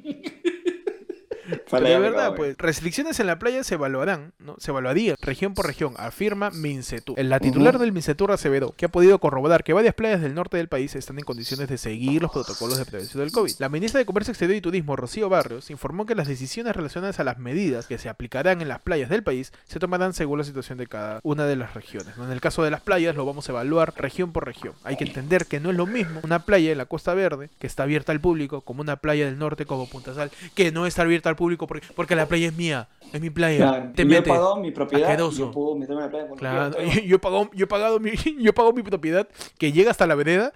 Pero de verdad, pues, restricciones en la playa se evaluarán, ¿no? Se evaluarían región por región, afirma Mincetur. La titular Ujú. del Mincetur aseveró que ha podido corroborar que varias playas del norte del país están en condiciones de seguir los protocolos de prevención del COVID. La ministra de Comercio Exterior y Turismo, Rocío Barrios, informó que las decisiones relacionadas a las medidas que se aplicarán en las playas del país se tomarán según la situación de cada una de las regiones. ¿no? En el caso de las playas lo vamos a evaluar región por región. Hay que entender que no es lo mismo una playa en la Costa Verde, que está abierta al público, como una playa del norte como Punta Sal, que no está abierta al público porque, porque la playa es mía, es mi playa. Claro, Te yo he metes. pagado mi propiedad asqueroso. yo puedo meterme en la playa Claro, yo, yo he pagado, yo he pagado mi, yo he pagado mi propiedad que llega hasta la vereda,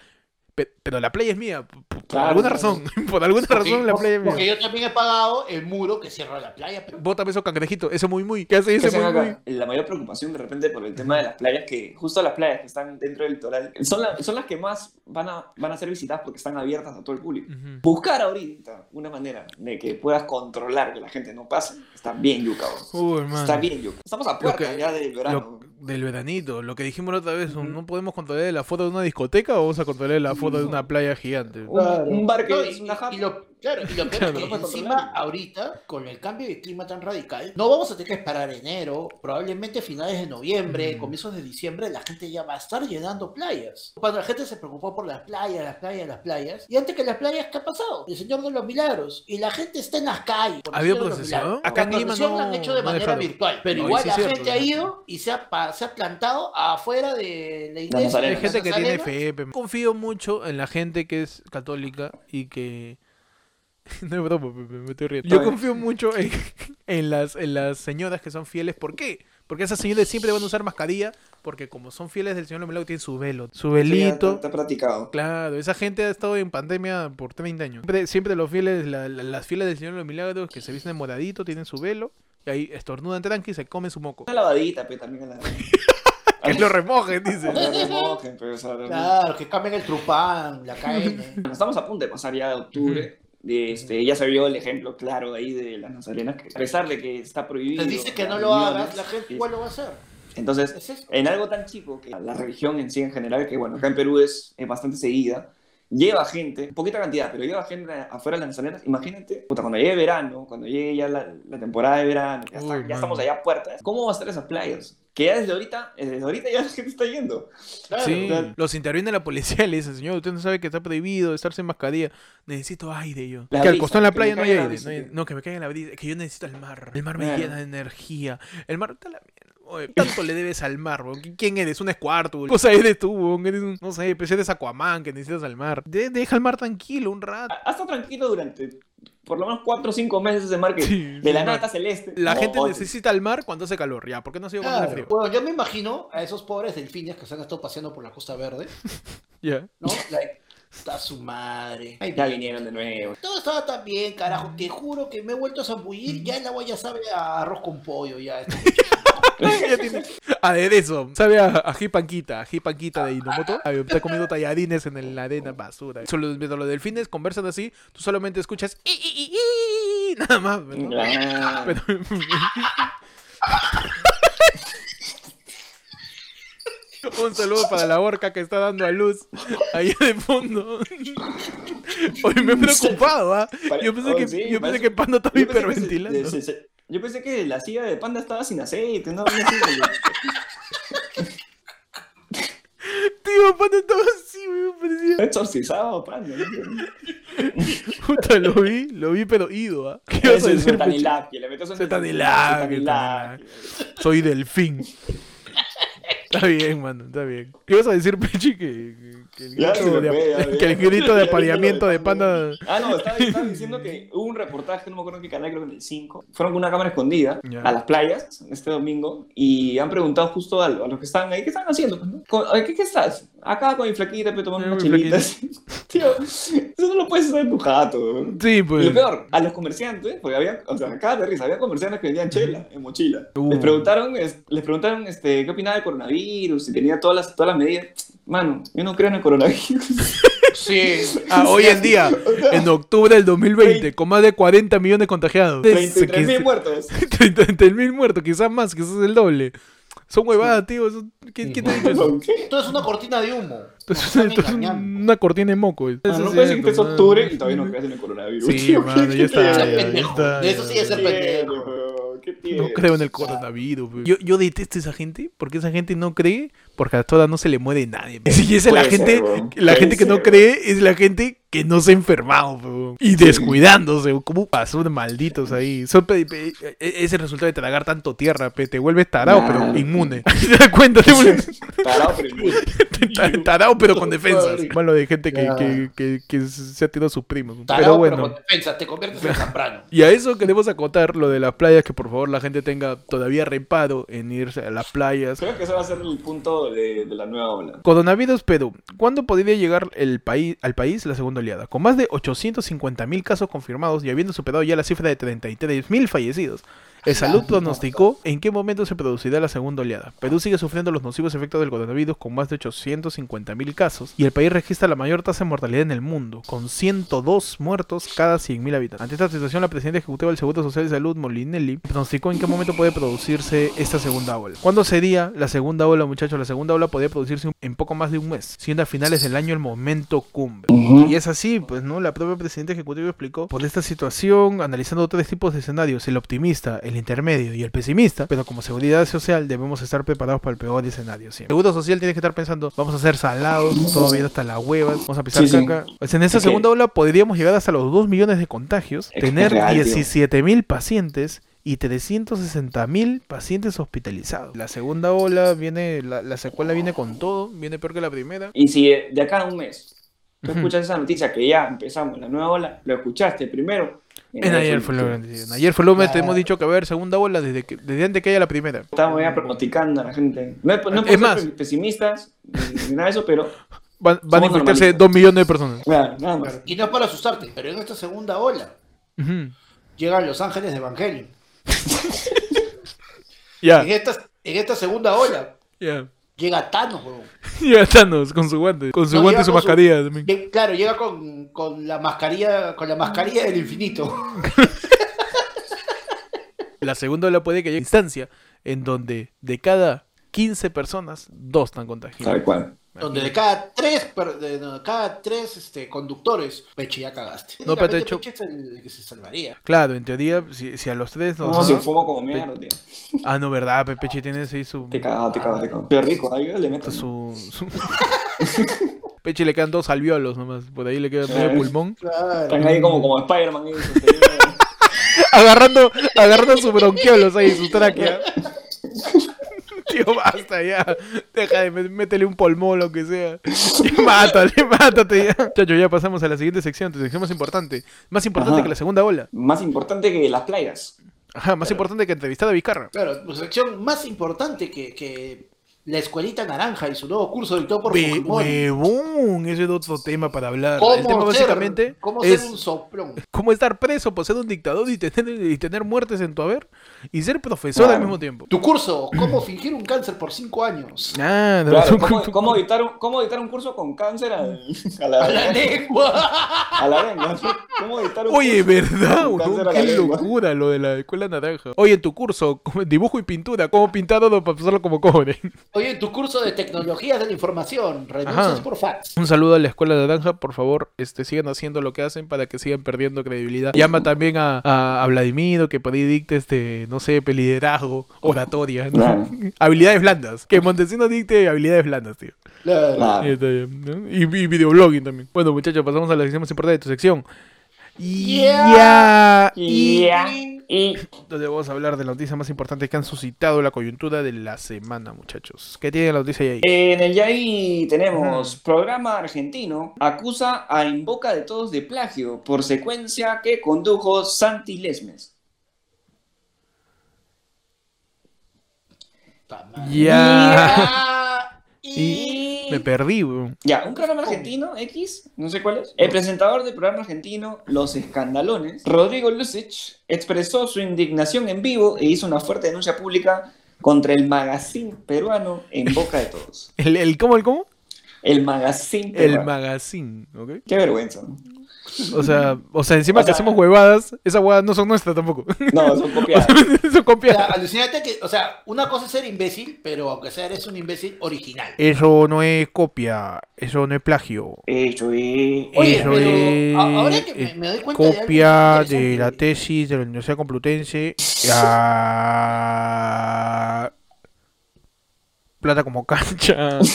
pero la playa es mía, por, Claro, alguna claro. razón, por alguna Porque- razón la playa es Porque mía. yo también he pagado el muro que cierra la playa. pero- Bótame esos cangrejitos, ese muy muy, ¿qué hace ¿Qué ese muy muy? acá? La mayor preocupación de repente por el tema de las playas, que justo las playas que están dentro del litoral son, la- son las que más van a, van a ser visitadas porque están abiertas a todo el público. Ujú. Buscar ahorita una manera de que puedas controlar que la gente no pase, está bien bro. Uy. Está bien yuca. Estamos a puerta que- ya del verano. Lo- del veranito, lo que dijimos la otra vez, ¿no podemos controlar el aforo de una discoteca o vamos a controlar el aforo de una playa gigante? Un, un bar que No, es y, una y- y lo, claro, y lo peor Claro, es no que encima ahorita, con el cambio de clima tan radical, no vamos a tener que esperar enero, probablemente finales de noviembre, Mm. comienzos de diciembre, la gente ya va a estar llenando playas. Cuando la gente se preocupó por las playas, las playas, las playas, y antes que las playas, ¿qué ha pasado? El Señor de los Milagros. Y la gente está en las calles. ¿Había? Milagros. Acá en La Lima la han no- hecho de no manera dejaron. virtual, pero No, igual sí la cierto, gente ha ido y se ha, se ha plantado afuera de la iglesia. Hay de gente que tiene fe. Confío mucho en la gente que es católica y que... No es broma, me estoy riendo. Yo confío mucho en, en las, en las señoras que son fieles. ¿Por qué? Porque esas señoras siempre van a usar mascarilla porque como son fieles del Señor de los Milagros tienen su velo, su velito. Está, está practicado. Claro, esa gente ha estado en pandemia por 30 años. Siempre, siempre los fieles, la- la- las fieles del Señor de los Milagros que se visten de moradito, tienen su velo, y ahí estornudan tranqui y se comen su moco. Una lavadita, pe, también. a La... Que lo remojen, dice. No remojen, pe, o sea, Claro, que cambien el trupán, la KN. Estamos a punto de pasar ya de octubre. Este, ya se vio el ejemplo claro ahí de las nazarenas, que a pesar de que está prohibido. Te dice que no lo hagas, la gente igual lo va a hacer. Entonces, Es en algo tan chico que la religión en sí en general, que bueno, acá en Perú es, es bastante seguida, lleva gente, poquita cantidad, pero lleva gente afuera de las nazarenas. Imagínate, puta, cuando llegue verano, cuando llegue ya la, la temporada de verano, ya, está- Uy, ya mano. estamos allá a puertas, ¿cómo va a estar esas playas? Que ya desde ahorita, desde ahorita ya la gente está yendo. Claro. Sí, claro. los interviene la policía y le dicen, señor, usted no sabe que está prohibido estar sin mascarilla. Necesito aire yo. La que al brisa, costado en la playa no hay aire. no, hay- tío. no, que me caiga la brisa. Que yo necesito el mar. El mar me Claro. llena de energía. El mar está la mierda. Oye, tanto le debes al mar, weón. ¿Qui- ¿Quién eres? Un Squirtle. Cosa eres tú, weón. Eres un, no sé, pues eres Aquaman que necesitas al mar. De- deja al mar tranquilo un rato. Ha estado tranquilo durante por lo menos 4 o 5 meses ese mar que Sí, de la nada celeste. La No, gente oye, necesita el mar cuando hace calor, ya. ¿Por qué no ha sido cuando hace frío? Bueno, yo me imagino a esos pobres delfines que se han estado paseando por la Costa Verde, Ya. ¿no? Like, está su madre. Ay, Ya vinieron de nuevo. Todo estaba tan bien, carajo. Te juro que me he vuelto a zambullir. Ya el agua ya sabe a arroz con pollo. Ya. Ya tiene Aderezo. Sabe a, a ají panquita, ají panquita de Inomoto. Está comiendo tallarines en el- la arena, basura. Solo mientras los delfines conversan así, tú solamente escuchas "I, i, i, i", nada más. ¿no? Pero- Un saludo para la orca que está dando a luz ahí de fondo. Oye, me he preocupado, ¿ah? Yo pensé oh, que, sí, yo pensé parece- que Panda estaba hiperventilando. se- se- Yo pensé que la silla de panda estaba sin aceite, ¿no? Tío, Panda estaba así, me parecía. exorcizado, panda. Puta, lo vi, lo vi, pero ido, ¿ah? ¿Qué ibas a decir? Zetanilaki, le metes un. Soy delfín. Está bien, mano, está bien. ¿Qué ibas a decir, Pechi? Que, que el grito, de, el grito de apareamiento de panda. Ah, no, estaba, estaba diciendo que hubo un reportaje, no me acuerdo en qué canal, creo que en el 5. Fueron con una cámara escondida Ya. a las playas este domingo y han preguntado justo a, a los que estaban ahí, ¿qué están haciendo? pues, ¿Qué, ¿Qué estás? Acá con mi flaquita, pero tomando Sí, unas chelitas. Tío, eso no lo puedes hacer en tu jato. ¿no? Sí, Y pues. lo peor, a los comerciantes, porque había, o sea, acá de risa, había comerciantes que vendían chela en mochila. Uh. Les preguntaron, es- les preguntaron este, qué opinaba del coronavirus, si tenía todas las, todas las medidas. Mano, yo no creo en el coronavirus. Sí. Ah, hoy en día, en octubre del 2020, con más de 40 millones contagiados. 33 mil muertos. 33 mil muertos, quizás más, quizás el doble. Son huevadas, tío. ¿Quién, quién te dicho eso? ¿Qué? Esto es una cortina de humo. Esto Nos es, están esto es engañando. una cortina de moco. Eso no es puede decir que es octubre y todavía no crees en el coronavirus. Sí, tío, mano, ¿qué ya está, ya, ya está, eso sí es ser ¿Qué pendejo. No creo en el coronavirus. Yo, yo detesto a esa gente porque esa gente no cree porque a todas no se le muere nadie. Y esa es la gente, la Puede gente que no cree es la gente que no se ha enfermado weón. y descuidándose. Como basura malditos ahí. Son pe- pe- e- ese resultado de tragar tanto tierra, pe, te vuelves tarado pero inmune. ¿Te das cuenta? Te vuelves Tarado, pero inmune. tarado pero con defensas. Malo de gente que, Ya. que, que, que se ha tirado a sus primos. Tarao, pero bueno. con defensa, te conviertes en Zambrano. Y a eso queremos acotar lo de las playas, que por favor la gente tenga todavía reparo en irse a las playas. Creo que ese va a ser el punto de, de la nueva ola. Coronavirus Perú. ¿Cuándo podría llegar el país, al país la segunda Con más de 850.000 casos confirmados y habiendo superado ya la cifra de 33.000 fallecidos. El salud pronosticó en qué momento se producirá la segunda oleada. Perú sigue sufriendo los nocivos efectos del coronavirus con más de 850.000 casos y el país registra la mayor tasa de mortalidad en el mundo, con 102 muertos cada 100.000 habitantes. Ante esta situación, la presidenta ejecutiva del Seguro Social de Salud, Molinelli, pronosticó en qué momento puede producirse esta segunda ola. ¿Cuándo sería la segunda ola, muchachos? La segunda ola podría producirse en poco más de un mes, siendo a finales del año el momento cumbre. Y es así, pues, ¿no? La propia presidenta ejecutiva explicó por esta situación, analizando tres tipos de escenarios, el optimista, el intermedio y el pesimista, pero como seguridad social debemos estar preparados para el peor escenario siempre. Seguro social tiene que estar pensando, vamos a ser salados, todo bien hasta las huevas, vamos a pisar Sí, sí. caca. Pues en esta Es que- segunda ola podríamos llegar hasta los 2 millones de contagios, Es tener real, tío. 17 mil pacientes y 360 mil pacientes hospitalizados. La segunda ola viene, la, la secuela viene con todo, viene peor que la primera. Y si de de acá a un mes tú escuchas esa noticia que ya empezamos la nueva ola, lo escuchaste primero. En ayer fue lo En ayer fue lo que te hemos dicho que va a haber segunda ola desde que desde antes que haya la primera. Estamos ya pronosticando a la gente. No es, no es ser más. pesimistas ni, nada de eso, pero Van, van a infectarse. 2 millones de personas. claro, nada más. Y no es para asustarte, pero en esta segunda ola llegan los ángeles de Evangelion. Ya, En esta, en esta segunda ola ya. Llega Thanos, huevón. Ya Thanos con su guante, con su No, guante y llega su mascarilla también. Claro, llega con, con la mascarilla, con la mascarilla del infinito. La segunda ola puede que llegue a instancia en donde de cada 15 personas, dos están contagiados. Tal cual. Donde de cada tres, de, de cada tres este, conductores, Peche, ya cagaste. No, pero hecho- Peche es el que se salvaría. Claro, en teoría, si, si a los tres nos... No, si fumo como mierda, tío. Ah, no, verdad, Pepeche tiene ahí su... Te cagado, te cagado, te cagado. Qué rico, ahí le meto. su, su- Peche le quedan dos alveolos nomás, por ahí le queda medio Sí. pulmón. Están ahí como, como Spider-Man. Agarrando, agarrando sus bronquiolos ahí, su tráquea. Tío, basta ya. Deja de métele un pulmón, lo que sea. Mátale, mátate ya. Chacho, ya pasamos a la siguiente sección, tu sección más importante. Más importante Ajá. que la segunda ola. Más importante que las playas. Ajá, más importante que entrevistar a Vizcarra. Claro, tu sección más importante que, que la escuelita naranja y su nuevo curso dictado por Hue- Fujimori. Huevón, ese es otro tema para hablar. ¿Cómo El tema ser- básicamente cómo es ser un soplón? cómo estar preso por ser un dictador y tener, y tener muertes en tu haber y ser profesor al mismo tiempo. Tu curso, cómo fingir un cáncer por cinco años. Ah, no, Claro, tú- ¿cómo, dictar un, cómo dictar un curso con cáncer al- a, la, A la lengua. a la lengua? ¿Cómo dictar un Oye, curso ¿verdad? con huevón? cáncer a Qué la lengua? locura lo de la escuela naranja. Oye, en tu curso, dibujo y pintura, ¿cómo pintar todo para pasarlo como cobre? Oye, tu curso de tecnologías de la información, renuncias por fax. Un saludo a la escuela naranja, por favor, este, sigan haciendo lo que hacen para que sigan perdiendo credibilidad. Llama también a, a, a Vladimiro, que por ahí dicte, este, no sé, liderazgo, oratoria, ¿no? Claro. habilidades blandas. Que Montesino dicte habilidades blandas, tío. Claro. Y, está bien, ¿no? y, y videoblogging también. Bueno, muchachos, pasamos a la sección más importante de tu sección. Yeah. Ya. Y Ya. Y donde vamos a hablar de las noticias más importantes que han suscitado la coyuntura de la semana, muchachos. ¿Qué tiene la noticia ahí? en el YAI tenemos programa argentino acusa a Invoca de Todos de plagio por secuencia que condujo Santi Lesmes. Ya. Y... Me perdí, weón. Ya, un programa argentino, X, no sé cuál es. El presentador del programa argentino Los Escandalones, Rodrigo Lucich, expresó su indignación en vivo e hizo una fuerte denuncia pública contra el magazine peruano en boca de todos. ¿El, el cómo, el cómo? El magazine El peruano. magazine, ¿ok? Qué vergüenza. ¿no? O sea, o sea, encima O que sea- hacemos huevadas, esas huevadas no son nuestras tampoco. No, son copiadas. son O sea, copiadas. alucinate que, o sea, una cosa es ser imbécil, pero aunque sea eres un imbécil original. Eso no es copia, eso no es plagio. Hecho y... Oye, Eso pero es a- ahora que me, me doy cuenta copia de la tesis de la Universidad Complutense. Ah, Plata como cancha.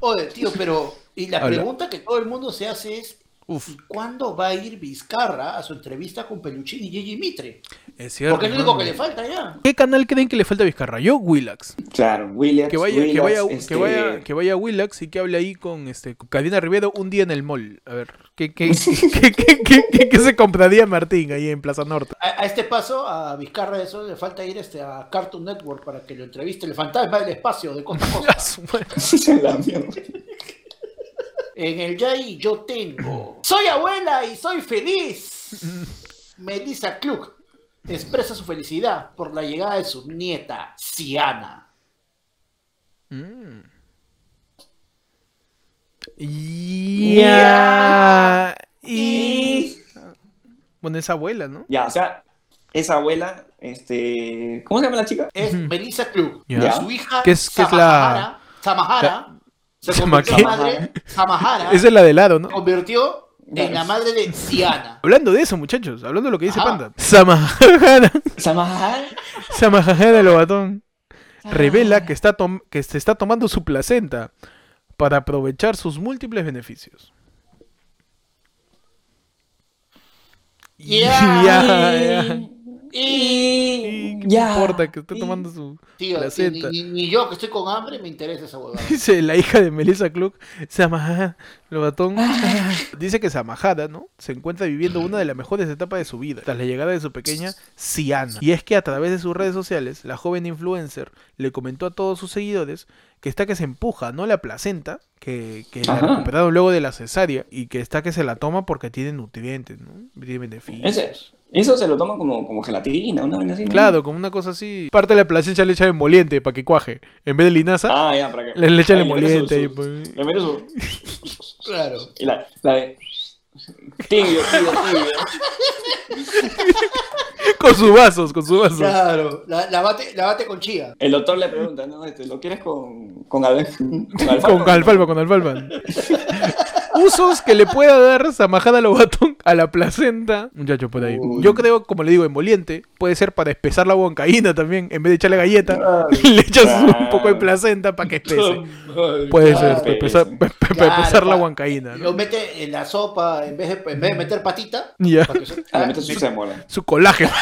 Oye, tío, pero y la Habla. pregunta que todo el mundo se hace es Uf, ¿y cuándo va a ir Vizcarra a su entrevista con Peluchín y Gigi Mitre? es cierto. Porque es lo único que le falta ya. ¿Qué canal creen que le falta a Vizcarra? Yo, Willax. Claro, Williams. Que vaya, que vaya, Willax, que este, vaya, que vaya a Willax y que hable ahí con este con Karina Rivero un día en el mall. A ver, ¿qué, qué, qué, qué, qué- qué- qué se compraría Martín ahí en Plaza Norte? A, a este paso, a Vizcarra eso le falta ir este, a Cartoon Network para que lo entreviste el fantasma del espacio de costa la mierda. En el Yay yo tengo. Soy abuela y soy feliz. Melissa Klug expresa su felicidad por la llegada de su nieta, Siana. Mm. Ya. Y. Bueno, es abuela, ¿no? Ya, o sea, esa abuela, este... ¿Cómo se llama la chica? Es Melissa Klug. Su hija, ¿Qué es- qué es la- Samahara, se ¿Sama convirtió qué? en madre. Samahara Esa es la de lado, se ¿no? convirtió en la madre de Siana. Hablando de eso, muchachos, hablando de lo que dice Ajá. Panda. Samahara, Samahar. Samahara Lobatón revela que, está tom- que se está tomando su placenta para aprovechar sus múltiples beneficios. Ya. Ya, ya. Y, ¿Y ¿Qué Ya. me importa que esté tomando su tío, placenta? ni, yo que estoy con hambre me interesa esa huevada. Dice la hija de Melissa Klug, Samahara Lobatón, dice que Samahara, ¿no? Se encuentra viviendo una de las mejores etapas de su vida, tras la llegada de su pequeña Siana. Y es que a través de sus redes sociales, la joven influencer le comentó a todos sus seguidores que está que se empuja, ¿no? La placenta, que, que la recuperaron luego de la cesárea, y que está que se la toma porque tiene nutrientes, ¿no? Tiene beneficios. Ese, eso se lo toma como, como gelatina, una vaina así. ¿no? Claro, como una cosa así. Parte de la placenta le echan emoliente para que cuaje. En vez de linaza, Ah, ya, para que. le, echan emoliente. su- y su- pues- Le su. Claro. Y la, la de. Tibio, tibio, tibio. Con sus vasos, con sus vasos. Claro, la, la bate, la bate con chía. El doctor le pregunta, ¿no? Este, ¿Lo quieres con. con, al, con alfalfa? Con alfalfa, con alfalfa. Usos que le pueda dar Samajada Lobatón a la placenta. Muchacho, por ahí. Uy. Yo creo, como le digo, emoliente. Puede ser para espesar la huancaína también. En vez de echarle galleta, Claro. le echas un poco de placenta para que espese. Puede Claro. ser, para espesar, para la huancaína. ¿no? Lo mete en la sopa en vez de, en vez de meter patita. Ya. para que se- Ah, le metes su. Su colágeno.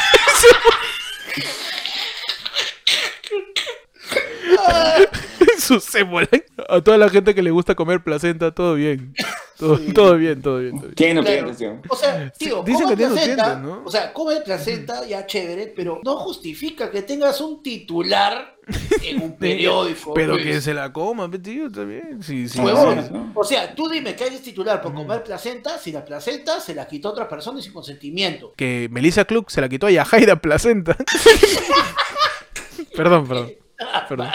Su cébola. A toda la gente que le gusta comer placenta, todo bien. Todo, todo bien, todo bien. todo bien. Tiene Claro. nutrientes, tío. O sea, tío, come que tiene placenta, ¿no? O sea, come placenta, ya chévere, pero no justifica que tengas un titular en un periódico. Pero pues. que se la coma, pe, tío. Sí, sí, Huevón. ¿no? O sea, tú dime que eres titular por comer placenta si la placenta se la quitó a otra persona sin consentimiento. Que Melissa Klug se la quitó a Yajaira Placenta. perdón, perdón. Perdón.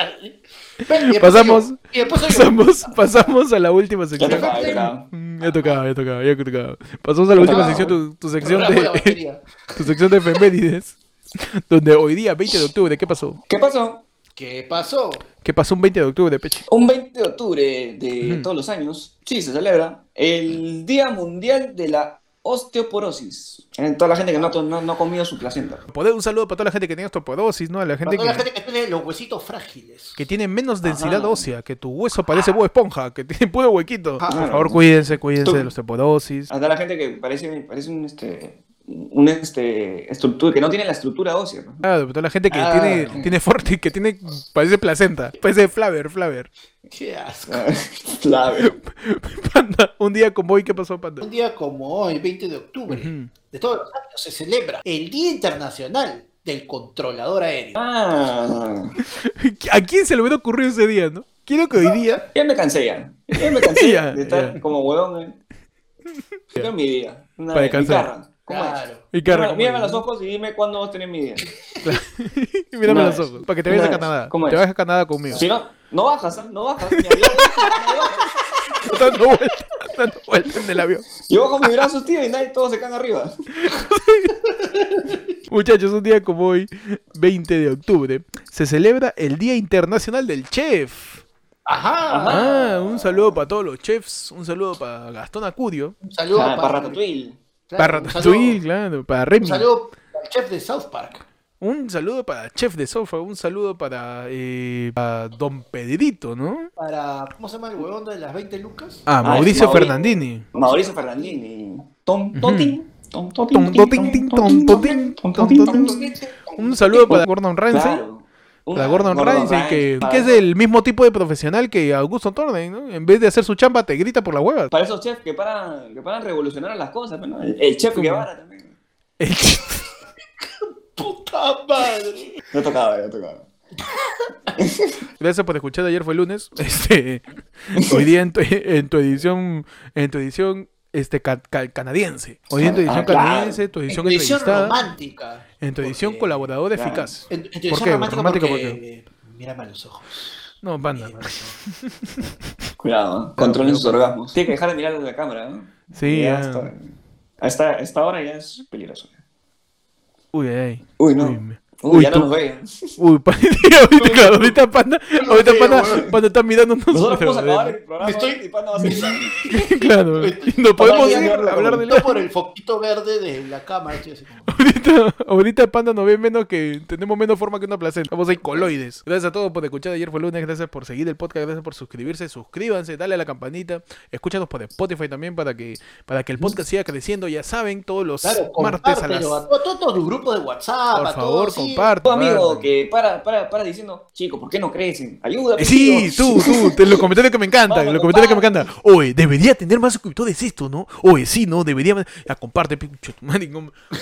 Y Pasamos- yo- y Pasamos, pasamos a la última sección. ya tocaba. Mm, Ya tocaba, ya tocaba, ya tocaba. Pasamos a la última sección, tu, tu sección de tu sección de efemérides. Donde hoy día, 20 de octubre, ¿qué pasó? ¿Qué pasó? ¿Qué pasó? ¿Qué pasó un 20 de octubre, Peche? Un 20 de octubre de todos los años, sí, se celebra el Día Mundial de la Osteoporosis. En toda la gente que no, ha- no, no ha comido su placenta. Poder- Un saludo para toda la gente que tiene osteoporosis, ¿no? A la Para gente toda la que, gente que tiene los huesitos frágiles. que tiene menos densidad Ajá. ósea, que tu hueso parece huevo esponja, que tiene puro huequito. Ajá. Por favor, cuídense, cuídense Tú- de la osteoporosis. A toda la gente que parece, parece un, este, un este, estructura, que no tiene la estructura ósea. ¿no? Claro, para toda la gente que Ah. tiene, tiene fuerte, que tiene, parece placenta, parece Flaver, Flaver. Qué asco. Claro. Panda, un día como hoy, ¿qué pasó, Panda? Un día como hoy, 20 de octubre, de todos los años, se celebra el Día Internacional del Controlador Aéreo. Ah, ¿A quién se le hubiera ocurrido ese día, no? Quiero que hoy día. ya me cansé ya. Ya me cansé Ya, de estar ya. como huevón. eh. Quiero mi día. Una, Para descansar. ¿Cómo es? Claro. Y Mírame, mírame los ojos y dime cuándo vas a tener mi día. Mírame Una los ojos. Para que te vayas a. Canadá. ¿Cómo Te es? vayas a Canadá conmigo. Si no, no bajas, ¿ah? no bajas. Mi avión, no bajas. dando vueltas, dando vueltas en el avión. Yo bajo mis brazos, tío, y nadie, todos se caen arriba. Muchachos, un día como hoy, 20 de octubre, se celebra el Día Internacional del Chef. Ajá. Ajá. Ah, un saludo para todos los chefs, un saludo para Gastón Acudio, Un saludo Ah, para, para Ratatouille. Claro, para Ratatouille, claro, para Remy. Un saludo para el chef de South Park. Un saludo para Chef de Sofa, un saludo para, eh, para Don Pedrito, ¿no? Para, ¿cómo se llama el huevón de las 20 lucas? Ah, Ah, Mauricio Mauri- Fernandini. Mauricio Fernandini. Tom, totin. Tom, totin, totin, tin, tom, totin, tom, totin. Un saludo para Gordon Ramsay. Claro. Una- Gordon, Ramsay, que, que es el mismo tipo de profesional que Augusto Torney, ¿no? En vez de hacer su chamba, te grita por la hueva. Para esos chefs que paran, que paran revolucionar las cosas, pues, ¿no? el, el chef Guevara también. El ch- ¡Puta madre! No tocaba, no tocaba. Gracias por escuchar. Ayer fue lunes. Este, hoy día en tu, en tu edición, en tu edición este, ca- ca- canadiense. Hoy en tu edición Ah, claro. canadiense, tu edición En edición entrevistada. romántica. En tu edición Porque- colaborador claro. eficaz. En, en tu ¿Por edición qué? romántica Romántica, ¿por porque... Mírame a los ojos. No, banda. Cuidado, ¿eh? controlen sus orgasmos. Tiene que dejar de mirar a la cámara, ¿no? Sí, Ya ya. está- a esta, a esta hora ya es peligroso. Uy, ay. Uy, no. Uy, Uy, Uy, ya tú- no nos vean. Uy, pa- ahorita, claro, ahorita panda, ahorita panda, panda está mirándonos. Nosotros podemos acabar el programa Me estoy- y Panda va a seguir. Claro, no podemos ir a hablar de por el foquito verde de la cámara. Ahorita, ahorita Panda nos ve menos que tenemos menos forma que una placenta. Estamos ahí coloides. Gracias a todos por escuchar. Ayer fue lunes. Gracias por seguir el podcast. Gracias por suscribirse. Suscríbanse, dale a la campanita. Escúchanos por Spotify también para que para que el podcast siga creciendo. Ya saben, todos los Claro, martes a las. a to- todos tus grupos de WhatsApp. Por a favor, todos, sí. Comparte. Tu amigo que para, para, para diciendo, chico, ¿por qué no crecen? Ayuda. Eh, Sí, tú, tú, te- los comentarios que me encantan, Vamos, los comentarios que me encantan. Oye, debería tener más suscriptores esto, ¿no? Oye, sí, ¿no? Debería... Ya, comparte, pinche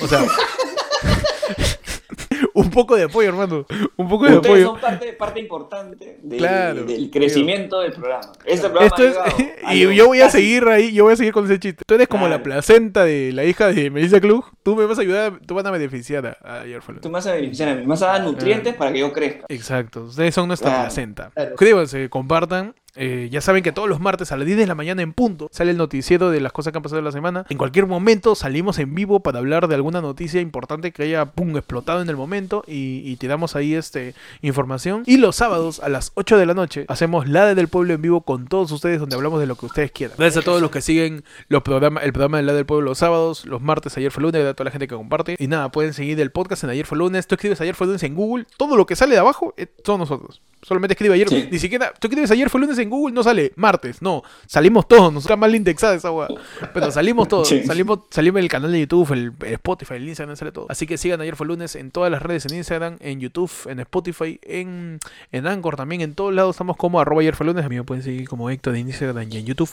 O sea... un poco de apoyo, hermano. Un poco de Ustedes apoyo. son parte, parte importante del, Claro. del crecimiento del programa. Este programa Esto es, ha y yo voy a casi- seguir ahí, yo voy a seguir con ese chiste. Tú eres como la placenta de la hija de Melissa Klug. Tú me vas a ayudar, tú vas a beneficiar a, lunes. Tú me vas a beneficiar a mí, me vas a dar nutrientes para que yo crezca. Exacto, ustedes son nuestra placenta. Suscríbanse, compartan. Eh, ya saben que todos los martes a las 10 de la mañana en punto sale el noticiero de las cosas que han pasado en la semana. En cualquier momento salimos en vivo para hablar de alguna noticia importante que haya pum, explotado en el momento y, y te damos ahí este, información. Y los sábados a las 8 de la noche hacemos la de del pueblo en vivo con todos ustedes donde hablamos de lo que ustedes quieran. Gracias a todos los que siguen los programas, el programa de la del pueblo los sábados, los martes ayer fue lunes, a toda la gente que comparte. Y nada, pueden seguir el podcast en ayer fue lunes. Tú escribes ayer fue lunes en Google, todo lo que sale de abajo eh, son nosotros. Solamente escribe ayer, Sí. ni siquiera, tú escribes ayer fue lunes en en Google no sale martes, no. Salimos todos, nos está mal indexada esa weá. Pero salimos todos. Sí. Salimos, salimos el canal de YouTube, el, el Spotify, el Instagram, sale todo. Así que sigan ayer fue lunes en todas las redes, en Instagram, en YouTube, en Spotify, en, en Anchor también, en todos lados estamos como arroba ayer fue lunes. A mí me pueden seguir como Héctor en Instagram y en YouTube.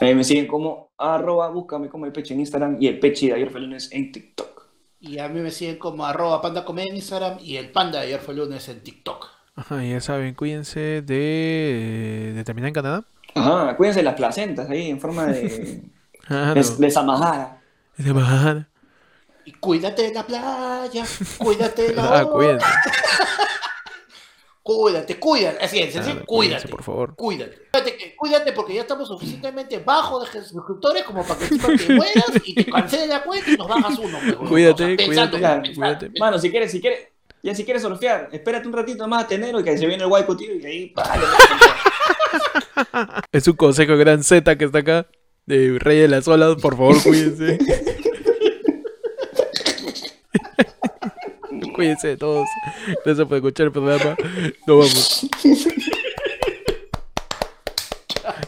Ahí me siguen como arroba, búscame como el peche en Instagram y el peche de ayer fue lunes en TikTok. Y a mí me siguen como arroba panda comedia en Instagram y el panda de ayer fue lunes en TikTok. Ajá, ya saben, cuídense de, de terminar en Canadá. Ajá, cuídense de las placentas ahí en forma de, Ah, de, no. de bajada. Y cuídate de la playa, cuídate de la Ah, cuídense. Cuídate, cuídate. Así es, así, Claro, cuídate. por favor. Cuídate. Cuídate, que- cuídate porque ya estamos suficientemente bajos de suscriptores como para que te mueras y te cancelen la cuenta y nos bajas uno. pues. Cuídate, O sea, pensando, cuídate, pensando, cuídate. Mano, si quieres, si quieres, ya si quieres surfear, espérate un ratito más a enero y que se viene el guayco, tío, y ahí, vale. Es un consejo gran Z que está acá. De Rey de las Olas, por favor, cuídense. cuídense de todos. Gracias por escuchar el programa. Nos vamos.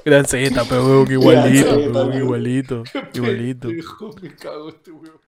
Gran Z, pero weón, igualito, weón, weón. igualito, igualito. Me cago este huevón.